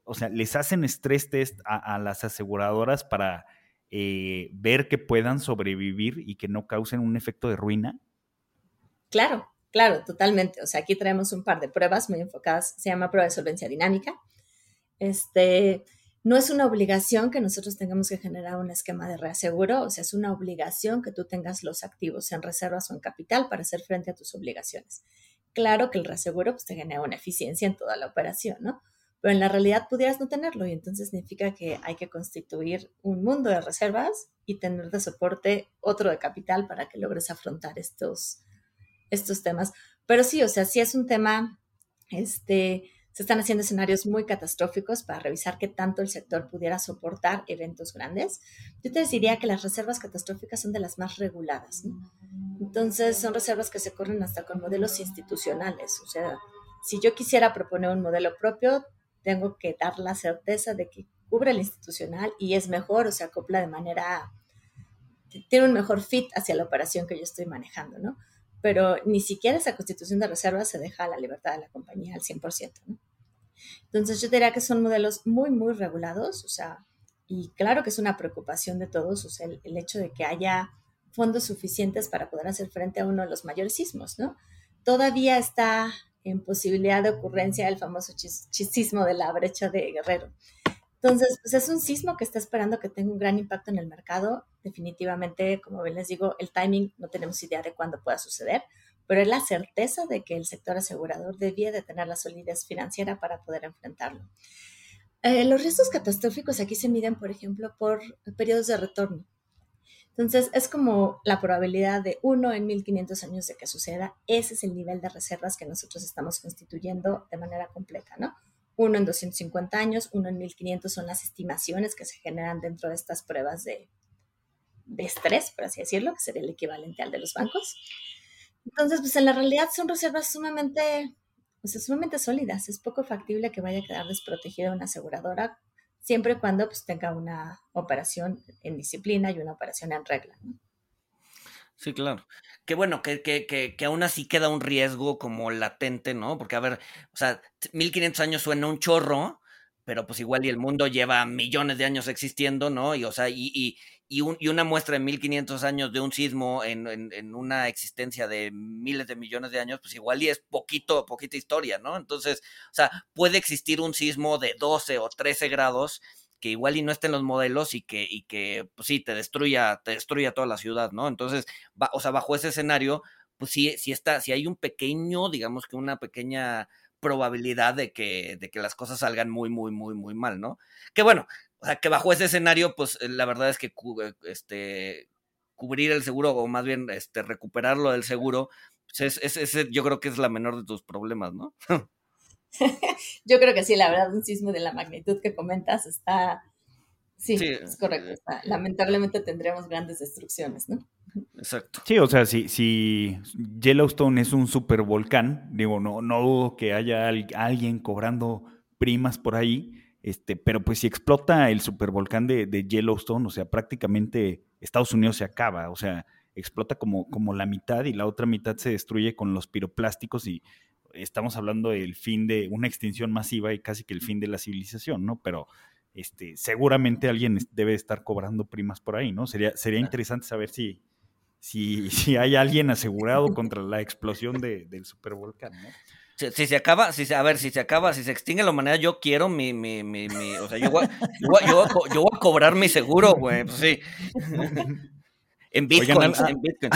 O sea, les hacen estrés test a, las aseguradoras para eh, ver que puedan sobrevivir y que no causen un efecto de ruina. Claro, claro, totalmente. O sea, aquí traemos un par de pruebas muy enfocadas, se llama prueba de solvencia dinámica. Este, no es una obligación que nosotros tengamos que generar un esquema de reaseguro, o sea, es una obligación que tú tengas los activos en reservas o en capital para hacer frente a tus obligaciones. Claro que el reaseguro pues, te genera una eficiencia en toda la operación, ¿no? Pero en la realidad pudieras no tenerlo y entonces significa que hay que constituir un mundo de reservas y tener de soporte otro de capital para que logres afrontar estos, estos temas. Pero sí, o sea, sí es un tema, este, se están haciendo escenarios muy catastróficos para revisar qué tanto el sector pudiera soportar eventos grandes. Yo te diría que las reservas catastróficas son de las más reguladas. Entonces, son reservas que se corren hasta con modelos institucionales. O sea, si yo quisiera proponer un modelo propio, tengo que dar la certeza de que cubre el institucional y es mejor o se acopla de manera, tiene un mejor fit hacia la operación que yo estoy manejando, ¿no? Pero ni siquiera esa constitución de reservas se deja a la libertad de la compañía al 100%, ¿no? Entonces yo diría que son modelos muy, muy regulados, o sea, y claro que es una preocupación de todos, el, hecho de que haya fondos suficientes para poder hacer frente a uno de los mayores sismos, ¿no? Todavía está en posibilidad de ocurrencia el famoso sismo de la brecha de Guerrero. Entonces, pues es un sismo que está esperando que tenga un gran impacto en el mercado. Definitivamente, como bien les digo, el timing no tenemos idea de cuándo pueda suceder, pero es la certeza de que el sector asegurador debía de tener la solidez financiera para poder enfrentarlo. Eh, los riesgos catastróficos aquí se miden, por ejemplo, por periodos de retorno. Entonces, es como la probabilidad de uno en 1500 años de que suceda. Ese es el nivel de reservas que nosotros estamos constituyendo de manera completa, ¿no? Uno en 250 años, uno en 1500 son las estimaciones que se generan dentro de estas pruebas de, de estrés, por así decirlo, que sería el equivalente al de los bancos. Entonces, pues en la realidad son reservas sumamente, pues, sumamente sólidas. Es poco factible que vaya a quedar desprotegida una aseguradora siempre y cuando pues, tenga una operación en disciplina y una operación en regla. Sí, claro. Qué bueno, que, que, que, que, aún así queda un riesgo como latente, ¿no? Porque, a ver, o sea, 1500 años suena un chorro, pero pues igual y el mundo lleva millones de años existiendo, ¿no? Y, o sea, y, y, y, una muestra de 1500 años de un sismo en, en, una existencia de miles de millones de años, pues igual y es poquito, poquita historia, ¿no? Entonces, o sea, puede existir un sismo de 12 o 13 grados que igual y no esté en los modelos y que, y que pues sí, te destruya, te destruya toda la ciudad, ¿no? Entonces, va, o sea, bajo ese escenario, pues sí, sí está, si hay un pequeño, digamos que una pequeña probabilidad de que, de que las cosas salgan muy, muy, muy, muy mal, ¿no? Que bueno, o sea, que bajo ese escenario, pues eh, la verdad es que eh, este, cubrir el seguro o más bien este, recuperarlo del seguro, pues es, es, yo creo que es la menor de tus problemas, ¿no? [laughs] [laughs] yo creo que sí, la verdad, un sismo de la magnitud que comentas está... Sí, es correcto. Eh, lamentablemente tendremos grandes destrucciones, ¿no? Exacto. Sí, o sea, si, si Yellowstone es un supervolcán, digo, no, no dudo que haya alguien cobrando primas por ahí, este, pero pues si explota el supervolcán de, de, Yellowstone, o sea, prácticamente Estados Unidos se acaba, o sea, explota como, como la mitad y la otra mitad se destruye con los piroplásticos y estamos hablando del fin de una extinción masiva y casi que el fin de la civilización, ¿no? Pero este, seguramente alguien debe estar cobrando primas por ahí, ¿no? Sería, sería interesante saber si, si, [laughs] si hay alguien asegurado contra la explosión de, del supervolcán, ¿no? Si, se acaba, si se, a ver, si se acaba, si se extingue la humanidad, yo quiero mi, mi, mi, mi o sea, yo voy, yo, voy, yo, yo voy a cobrar mi seguro, güey, pues sí. [laughs] En Bitcoin, en [laughs] Bitcoin.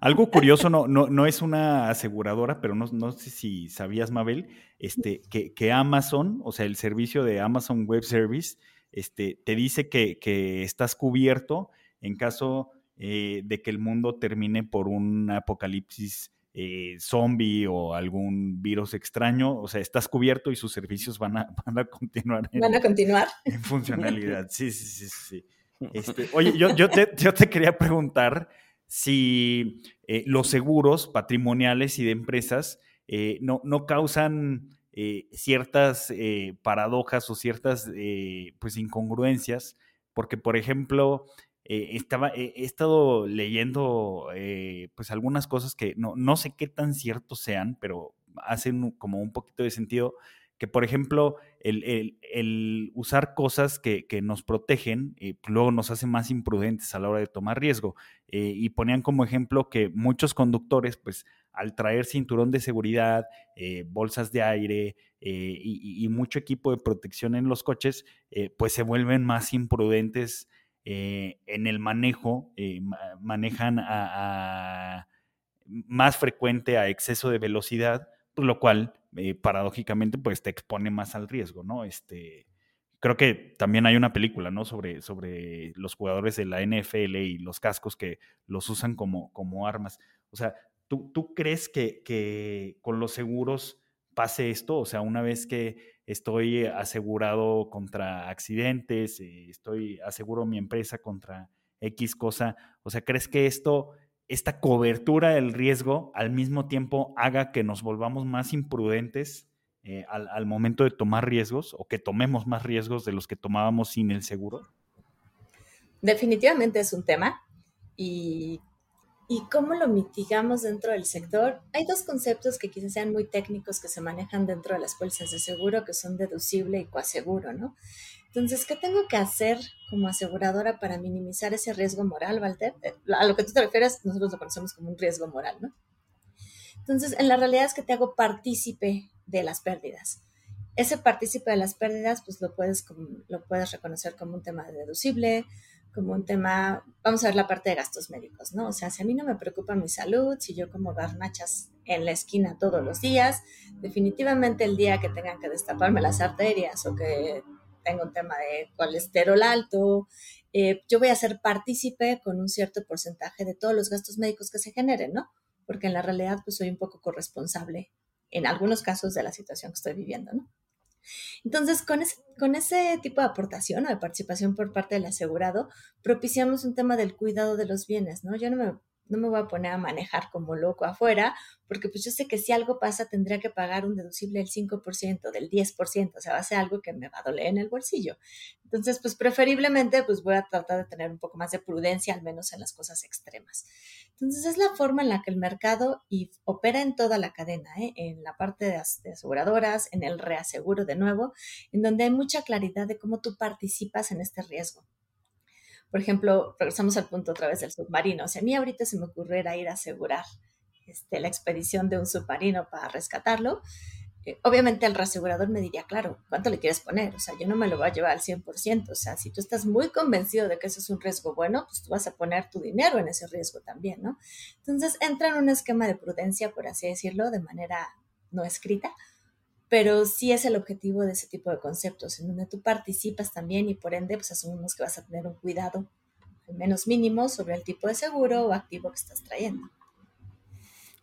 Algo curioso, no, no, no es una aseguradora, pero no, no sé si sabías, Mabel, este, que, que, Amazon, o sea, el servicio de Amazon Web Service, este, te dice que, que estás cubierto en caso eh, de que el mundo termine por un apocalipsis eh, zombie o algún virus extraño, o sea, estás cubierto y sus servicios van a, [laughs] van a continuar. En, ¿Van a continuar? En funcionalidad, sí, sí, sí, sí. Este, oye, yo, yo, te, yo, te, quería preguntar si eh, los seguros patrimoniales y de empresas eh, no, no, causan eh, ciertas paradojas o ciertas pues incongruencias, porque por ejemplo, estaba, he estado leyendo pues algunas cosas que no, no sé qué tan ciertos sean, pero hacen como un poquito de sentido, que por ejemplo el, el, usar cosas que, que nos protegen eh, luego nos hace más imprudentes a la hora de tomar riesgo. Eh, y ponían como ejemplo que muchos conductores pues al traer cinturón de seguridad, eh, bolsas de aire y, y, mucho equipo de protección en los coches, pues se vuelven más imprudentes eh, en el manejo, eh, manejan más frecuente a exceso de velocidad, lo cual eh, paradójicamente pues te expone más al riesgo, ¿no? Este, creo que también hay una película, ¿no? Sobre, sobre los jugadores de la NFL y los cascos que los usan como, como armas. O sea, ¿tú, tú crees que, que con los seguros pase esto? O sea, una vez que estoy asegurado contra accidentes, eh, estoy aseguro mi empresa contra X cosa. O sea, ¿crees que esto, esta cobertura del riesgo al mismo tiempo haga que nos volvamos más imprudentes eh, al, momento de tomar riesgos o que tomemos más riesgos de los que tomábamos sin el seguro? Definitivamente es un tema y y cómo lo mitigamos dentro del sector. Hay dos conceptos que quizás sean muy técnicos que se manejan dentro de las pólizas de seguro, que son deducible y coaseguro, ¿no? Entonces, ¿qué tengo que hacer como aseguradora para minimizar ese riesgo moral, Walter? Eh, a lo que tú te refieres, nosotros lo conocemos como un riesgo moral, ¿no? Entonces, en la realidad es que te hago partícipe de las pérdidas. Ese partícipe de las pérdidas, pues lo puedes, lo puedes reconocer como un tema deducible, como un tema, vamos a ver la parte de gastos médicos, ¿no? O sea, si a mí no me preocupa mi salud, si yo como garnachas en la esquina todos los días, definitivamente el día que tengan que destaparme las arterias o que tengo un tema de colesterol alto, eh, yo voy a ser partícipe con un cierto porcentaje de todos los gastos médicos que se generen, ¿no? Porque en la realidad pues soy un poco corresponsable en algunos casos de la situación que estoy viviendo, ¿no? Entonces, con ese, con ese tipo de aportación o de participación por parte del asegurado, propiciamos un tema del cuidado de los bienes, ¿no? Yo no me no me voy a poner a manejar como loco afuera, porque pues yo sé que si algo pasa tendría que pagar un deducible del 5%, del 10%, o sea, va a ser algo que me va a doler en el bolsillo. Entonces, pues preferiblemente, pues voy a tratar de tener un poco más de prudencia, al menos en las cosas extremas. Entonces, es la forma en la que el mercado opera en toda la cadena, ¿eh? en la parte de, de aseguradoras, en el reaseguro de nuevo, en donde hay mucha claridad de cómo tú participas en este riesgo por ejemplo, regresamos al punto otra vez del submarino. O sea, a mí ahorita se me ocurriera ir a asegurar este, la expedición de un submarino para rescatarlo. Eh, obviamente el reasegurador me diría, claro, ¿cuánto le quieres poner? O sea, yo no me lo voy a llevar al 100%. O sea, si tú estás muy convencido de que eso es un riesgo bueno, pues tú vas a poner tu dinero en ese riesgo también, ¿no? Entonces entra en un esquema de prudencia, por así decirlo, de manera no escrita, pero sí es el objetivo de ese tipo de conceptos, en donde tú participas también y por ende, pues asumimos que vas a tener un cuidado, al menos mínimo, sobre el tipo de seguro o activo que estás trayendo.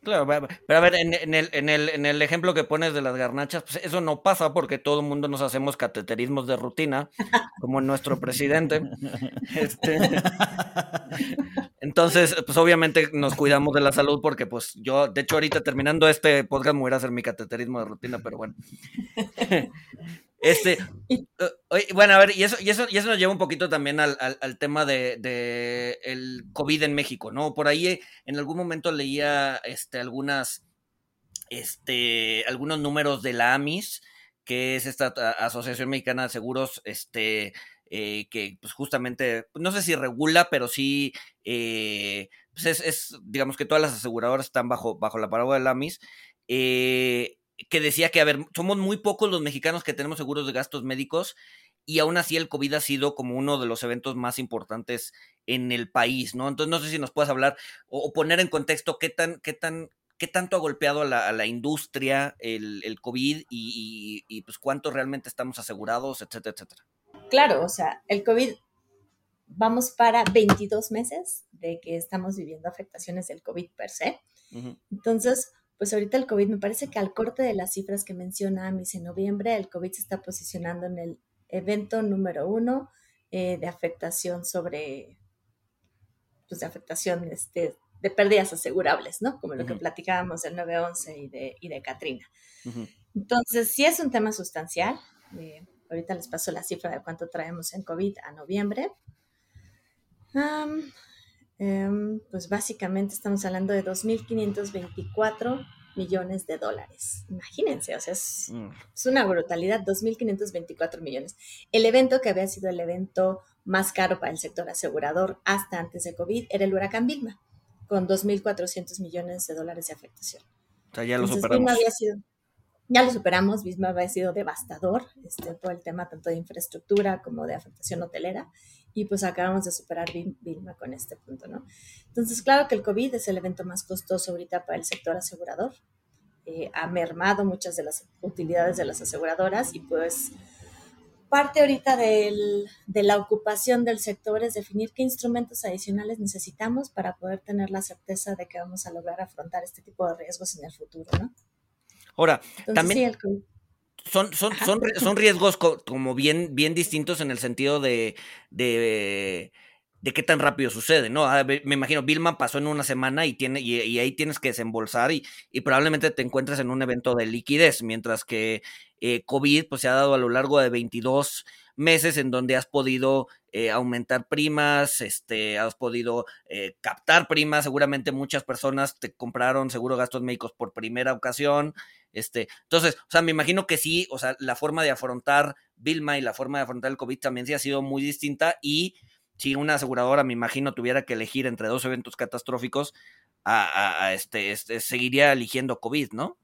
Claro, pero a ver, en, en, el, en, el, en el ejemplo que pones de las garnachas, pues eso no pasa porque todo el mundo nos hacemos cateterismos de rutina, como nuestro presidente. [laughs] Este, entonces, pues obviamente nos cuidamos de la salud porque pues yo, de hecho ahorita terminando este podcast me voy a hacer mi cateterismo de rutina, pero bueno. [laughs] Este, uh, bueno, a ver, y eso, y eso, y eso nos lleva un poquito también al, al, al tema de, de, el COVID en México, ¿no? Por ahí en algún momento leía este, algunas, este, algunos números de la AMIS, que es esta Asociación Mexicana de Seguros, este, eh, que pues justamente, no sé si regula, pero sí eh, pues es, digamos que todas las aseguradoras están bajo, bajo la paraguas de AMIS, eh, que decía que, a ver, somos muy pocos los mexicanos que tenemos seguros de gastos médicos y aún así el COVID ha sido como uno de los eventos más importantes en el país, ¿no? Entonces no sé si nos puedes hablar o, poner en contexto qué tan, qué tan, qué tanto ha golpeado a la, industria el, el COVID y, y, pues cuánto realmente estamos asegurados, etcétera, etcétera. Claro, o sea, el COVID vamos para 22 meses de que estamos viviendo afectaciones del COVID per se. Entonces, pues ahorita el COVID me parece que al corte de las cifras que menciona Amis en noviembre, el COVID se está posicionando en el evento número uno eh, de afectación sobre, pues de afectación este, de pérdidas asegurables, ¿no? Como lo que platicábamos del 911 y de, y de Katrina. Entonces, sí es un tema sustancial. Eh, ahorita les paso la cifra de cuánto traemos en COVID a noviembre. Em, pues básicamente estamos hablando de 2.524 millones de dólares. Imagínense, o sea, es, mm. es, una brutalidad, 2.524 millones. El evento que había sido el evento más caro para el sector asegurador hasta antes de COVID era el huracán Vilma, con 2.400 millones de dólares de afectación. O sea, ya lo superamos. había sido, ya lo superamos, Vilma había sido devastador este, el tema tanto de infraestructura como de afectación hotelera y pues acabamos de superar Vilma con este punto, ¿no? Entonces, claro que el COVID es el evento más costoso ahorita para el sector asegurador. Eh, ha mermado muchas de las utilidades de las aseguradoras y pues parte ahorita del, de la ocupación del sector es definir qué instrumentos adicionales necesitamos para poder tener la certeza de que vamos a lograr afrontar este tipo de riesgos en el futuro, ¿no? Ahora, también... Son, son, son, son, riesgos como bien, bien distintos en el sentido de, de, de, qué tan rápido sucede, ¿no? Me imagino, Vilma pasó en una semana y, tiene, y, ahí tienes que desembolsar y, y, probablemente te encuentres en un evento de liquidez, mientras que eh, COVID pues, se ha dado a lo largo de 22 meses en donde has podido eh, aumentar primas, este, has podido eh, captar primas, seguramente muchas personas te compraron seguro gastos médicos por primera ocasión, este, entonces, o sea, me imagino que sí, o sea, la forma de afrontar Vilma y la forma de afrontar el COVID también sí ha sido muy distinta y si una aseguradora, me imagino, tuviera que elegir entre dos eventos catastróficos, a, este, este, seguiría eligiendo COVID, ¿no?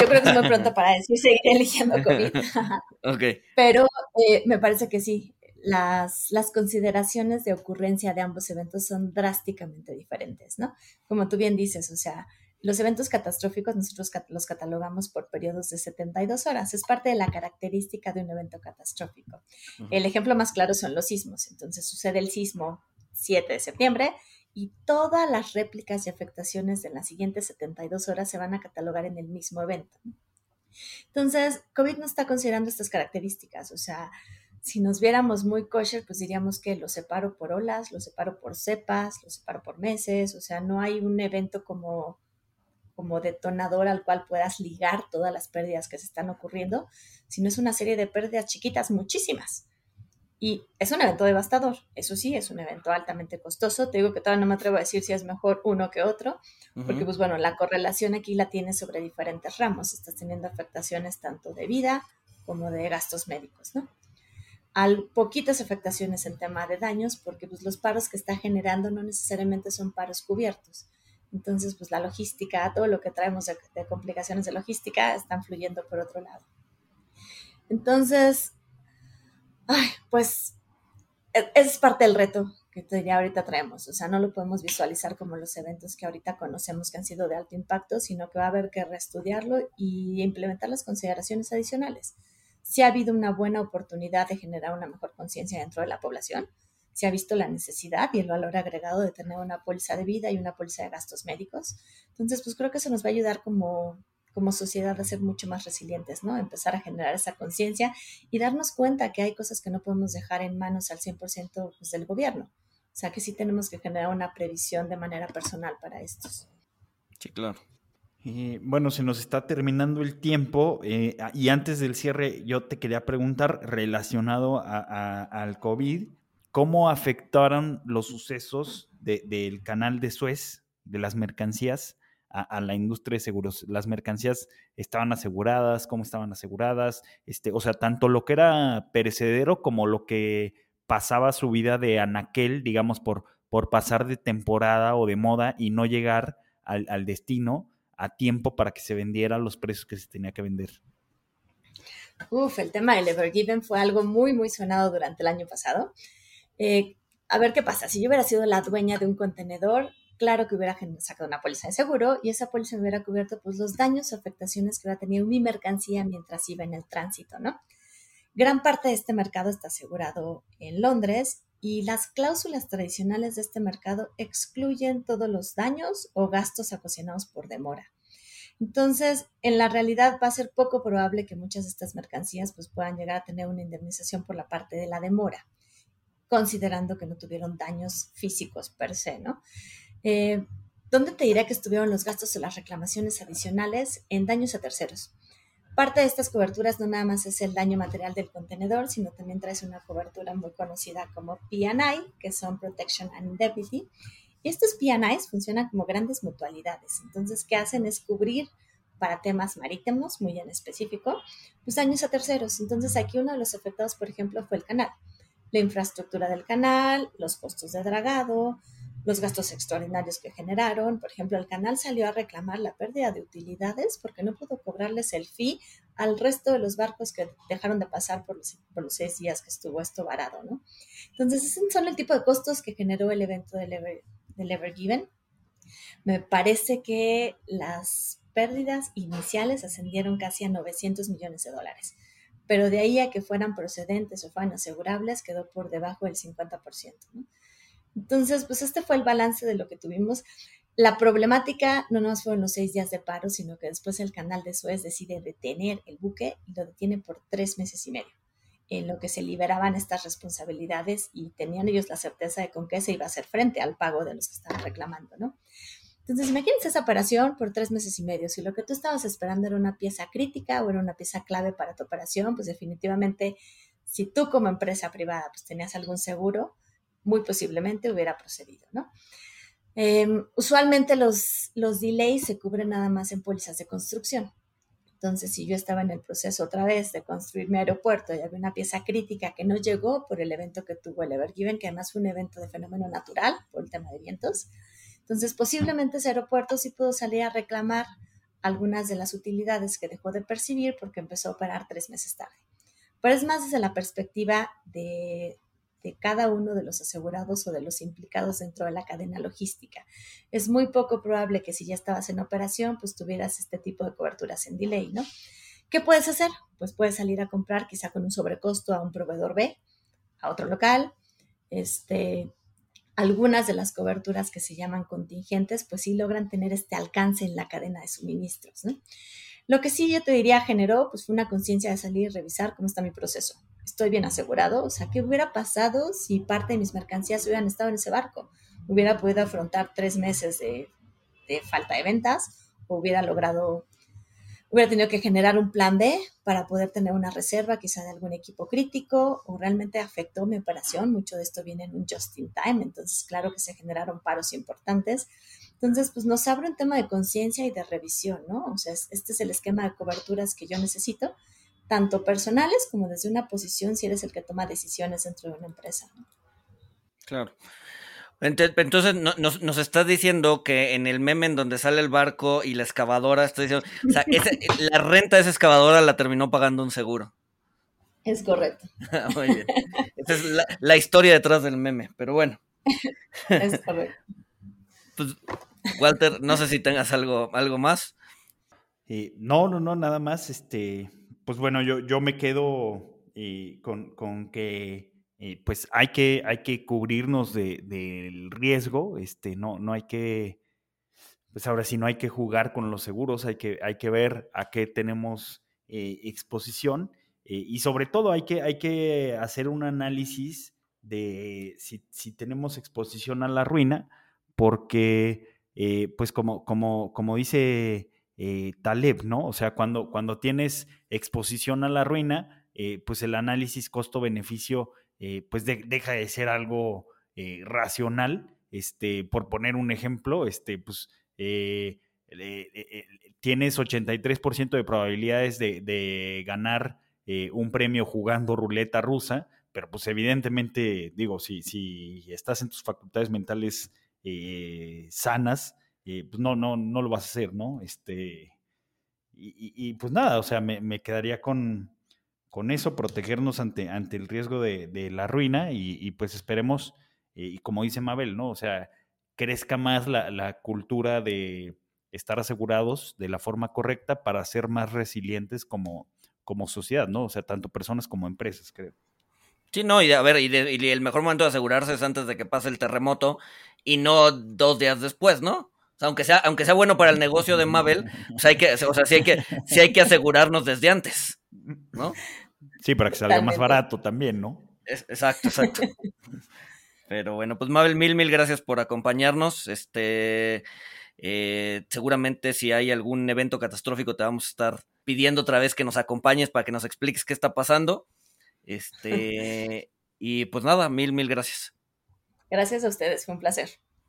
Yo creo que es muy pronto [laughs] para decir seguir eligiendo COVID. [laughs] ok. Pero eh, me parece que sí, las, las consideraciones de ocurrencia de ambos eventos son drásticamente diferentes, ¿no? Como tú bien dices, o sea, los eventos catastróficos nosotros los catalogamos por periodos de 72 horas. Es parte de la característica de un evento catastrófico. El ejemplo más claro son los sismos. Entonces sucede el sismo 7 de septiembre y todas las réplicas y afectaciones de las siguientes 72 horas se van a catalogar en el mismo evento. Entonces, COVID no está considerando estas características. O sea, si nos viéramos muy kosher, pues diríamos que lo separo por olas, lo separo por cepas, lo separo por meses. O sea, no hay un evento como como detonador al cual puedas ligar todas las pérdidas que se están ocurriendo, sino es una serie de pérdidas chiquitas, muchísimas. Y es un evento devastador, eso sí, es un evento altamente costoso. Te digo que todavía no me atrevo a decir si es mejor uno que otro, porque pues bueno, la correlación aquí la tienes sobre diferentes ramos. Estás teniendo afectaciones tanto de vida como de gastos médicos, ¿no? Al poquitas afectaciones en tema de daños, porque pues los paros que está generando no necesariamente son paros cubiertos. Entonces, pues la logística, todo lo que traemos de, complicaciones de logística están fluyendo por otro lado. Entonces, pues e, es parte del reto que ya ahorita traemos. O sea, no lo podemos visualizar como los eventos que ahorita conocemos que han sido de alto impacto, sino que va a haber que reestudiarlo y implementar las consideraciones adicionales. Si ha habido una buena oportunidad de generar una mejor conciencia dentro de la población, se ha visto la necesidad y el valor agregado de tener una póliza de vida y una póliza de gastos médicos. Entonces, pues creo que eso nos va a ayudar como, como sociedad a ser mucho más resilientes. Empezar a generar esa conciencia y darnos cuenta que hay cosas que no podemos dejar en manos al 100% pues, del gobierno. O sea, que sí tenemos que generar una previsión de manera personal para estos. Sí, claro. Bueno, se nos está terminando el tiempo eh, y antes del cierre yo te quería preguntar relacionado al COVID, ¿Cómo afectaron los sucesos del canal de Suez, de las mercancías, a, la industria de seguros? ¿Las mercancías estaban aseguradas? ¿Cómo estaban aseguradas? Este, o sea, tanto lo que era perecedero como lo que pasaba su vida de anaquel, digamos, por, por pasar de temporada o de moda y no llegar al, destino a tiempo para que se vendiera los precios que se tenía que vender. Uf, el tema del Evergiven fue algo muy, muy sonado durante el año pasado. Eh, a ver qué pasa. Si yo hubiera sido la dueña de un contenedor, claro que hubiera sacado una póliza de seguro y esa póliza me hubiera cubierto pues, los daños o afectaciones que hubiera tenido mi mercancía mientras iba en el tránsito, ¿no? Gran parte de este mercado está asegurado en Londres y las cláusulas tradicionales de este mercado excluyen todos los daños o gastos ocasionados por demora. Entonces, en la realidad va a ser poco probable que muchas de estas mercancías pues, puedan llegar a tener una indemnización por la parte de la demora, considerando que no tuvieron daños físicos per se, ¿no? Eh, ¿Dónde te diré que estuvieron los gastos o las reclamaciones adicionales en daños a terceros? Parte de estas coberturas no nada más es el daño material del contenedor, sino también trae una cobertura muy conocida como P&I, que son Protection and Indemnity, y estos P&Is funcionan como grandes mutualidades. Entonces, ¿qué hacen? Es cubrir para temas marítimos, muy en específico, los daños a terceros. Entonces, aquí uno de los afectados, por ejemplo, fue el canal. La infraestructura del canal, los costos de dragado, los gastos extraordinarios que generaron. Por ejemplo, el canal salió a reclamar la pérdida de utilidades porque no pudo cobrarles el fee al resto de los barcos que dejaron de pasar por los, seis días que estuvo esto varado, ¿no? Entonces, esos son el tipo de costos que generó el evento del, Ever Given. Me parece que las pérdidas iniciales ascendieron casi a 900 millones de dólares, pero de ahí a que fueran procedentes o fueran asegurables quedó por debajo del 50%. Entonces, pues este fue el balance de lo que tuvimos. La problemática no nos fueron los seis días de paro, sino que después el canal de Suez decide detener el buque y lo detiene por tres meses y medio en lo que se liberaban estas responsabilidades y tenían ellos la certeza de con qué se iba a hacer frente al pago de los que estaban reclamando, ¿no? Entonces, imagínense esa operación por tres meses y medio. Si lo que tú estabas esperando era una pieza crítica o era una pieza clave para tu operación, pues definitivamente, si tú como empresa privada pues tenías algún seguro, muy posiblemente hubiera procedido, ¿no? Em, usualmente los, los delays se cubren nada más en pólizas de construcción. Entonces, si yo estaba en el proceso otra vez de construir mi aeropuerto y había una pieza crítica que no llegó por el evento que tuvo el Evergiven, que además fue un evento de fenómeno natural por el tema de vientos, entonces posiblemente ese aeropuerto sí pudo salir a reclamar algunas de las utilidades que dejó de percibir porque empezó a operar tres meses tarde. Pero es más desde la perspectiva de de cada uno de los asegurados o de los implicados dentro de la cadena logística. Es muy poco probable que si ya estabas en operación, pues tuvieras este tipo de coberturas en delay, ¿no? ¿Qué puedes hacer? Pues puedes salir a comprar quizá con un sobrecosto a un proveedor B, a otro local. Este, algunas de las coberturas que se llaman contingentes, pues sí logran tener este alcance en la cadena de suministros, ¿no? Lo que sí yo te diría generó, pues fue una conciencia de salir y revisar cómo está mi proceso estoy bien asegurado. O sea, ¿qué hubiera pasado si parte de mis mercancías hubieran estado en ese barco? Hubiera podido afrontar tres meses de, falta de ventas, o hubiera logrado, hubiera tenido que generar un plan B para poder tener una reserva quizá de algún equipo crítico, o realmente afectó mi operación. Mucho de esto viene en un just in time, entonces claro que se generaron paros importantes. Entonces, pues nos abre un tema de conciencia y de revisión, ¿no? O sea, este es el esquema de coberturas que yo necesito tanto personales como desde una posición si eres el que toma decisiones dentro de una empresa. Claro. Entonces nos, nos, estás diciendo que en el meme en donde sale el barco y la excavadora, estoy diciendo, o sea, [laughs] la renta de esa excavadora la terminó pagando un seguro. Es correcto. [laughs] Muy bien. Esa es la, historia detrás del meme, pero bueno. [laughs] es correcto. Pues, Walter, no sé si tengas algo, algo más. Eh, no, no, no, nada más. Este, pues bueno, yo, yo me quedo eh, con, que eh, pues hay que, hay que cubrirnos del riesgo, este, no, no hay que, pues ahora sí no hay que jugar con los seguros, hay que, hay que ver a qué tenemos eh, exposición y sobre todo hay que, hay que hacer un análisis de si, si tenemos exposición a la ruina, porque pues como, como, como dice eh, Taleb, ¿no? O sea, cuando, cuando tienes exposición a la ruina, eh, pues el análisis costo-beneficio, eh, pues deja de ser algo racional. Este, por poner un ejemplo, este, pues tienes 83% de probabilidades de, ganar un premio jugando ruleta rusa, pero pues evidentemente, digo, si, si estás en tus facultades mentales eh, sanas, eh, pues no, no, no lo vas a hacer, ¿no? Este, y, pues nada, o sea, me, quedaría con, con, eso, protegernos ante, ante el riesgo de, la ruina y, pues esperemos, eh, y como dice Mabel, ¿no? O sea, crezca más la, la cultura de estar asegurados de la forma correcta para ser más resilientes como, como sociedad, ¿no? O sea, tanto personas como empresas, creo. Sí, no, y a ver, y, el mejor momento de asegurarse es antes de que pase el terremoto y no dos días después, ¿no? Sea, aunque sea, aunque sea bueno para el negocio de Mabel, pues hay que, o sea, sí hay que, sí hay que asegurarnos desde antes, ¿no? Sí, para que salga más barato también, ¿no? exacto, exacto. Pero bueno, pues Mabel, mil, mil gracias por acompañarnos. Este, eh, seguramente si hay algún evento catastrófico te vamos a estar pidiendo otra vez que nos acompañes para que nos expliques qué está pasando. Este, [laughs] y pues nada, mil, mil gracias. Gracias a ustedes, fue un placer.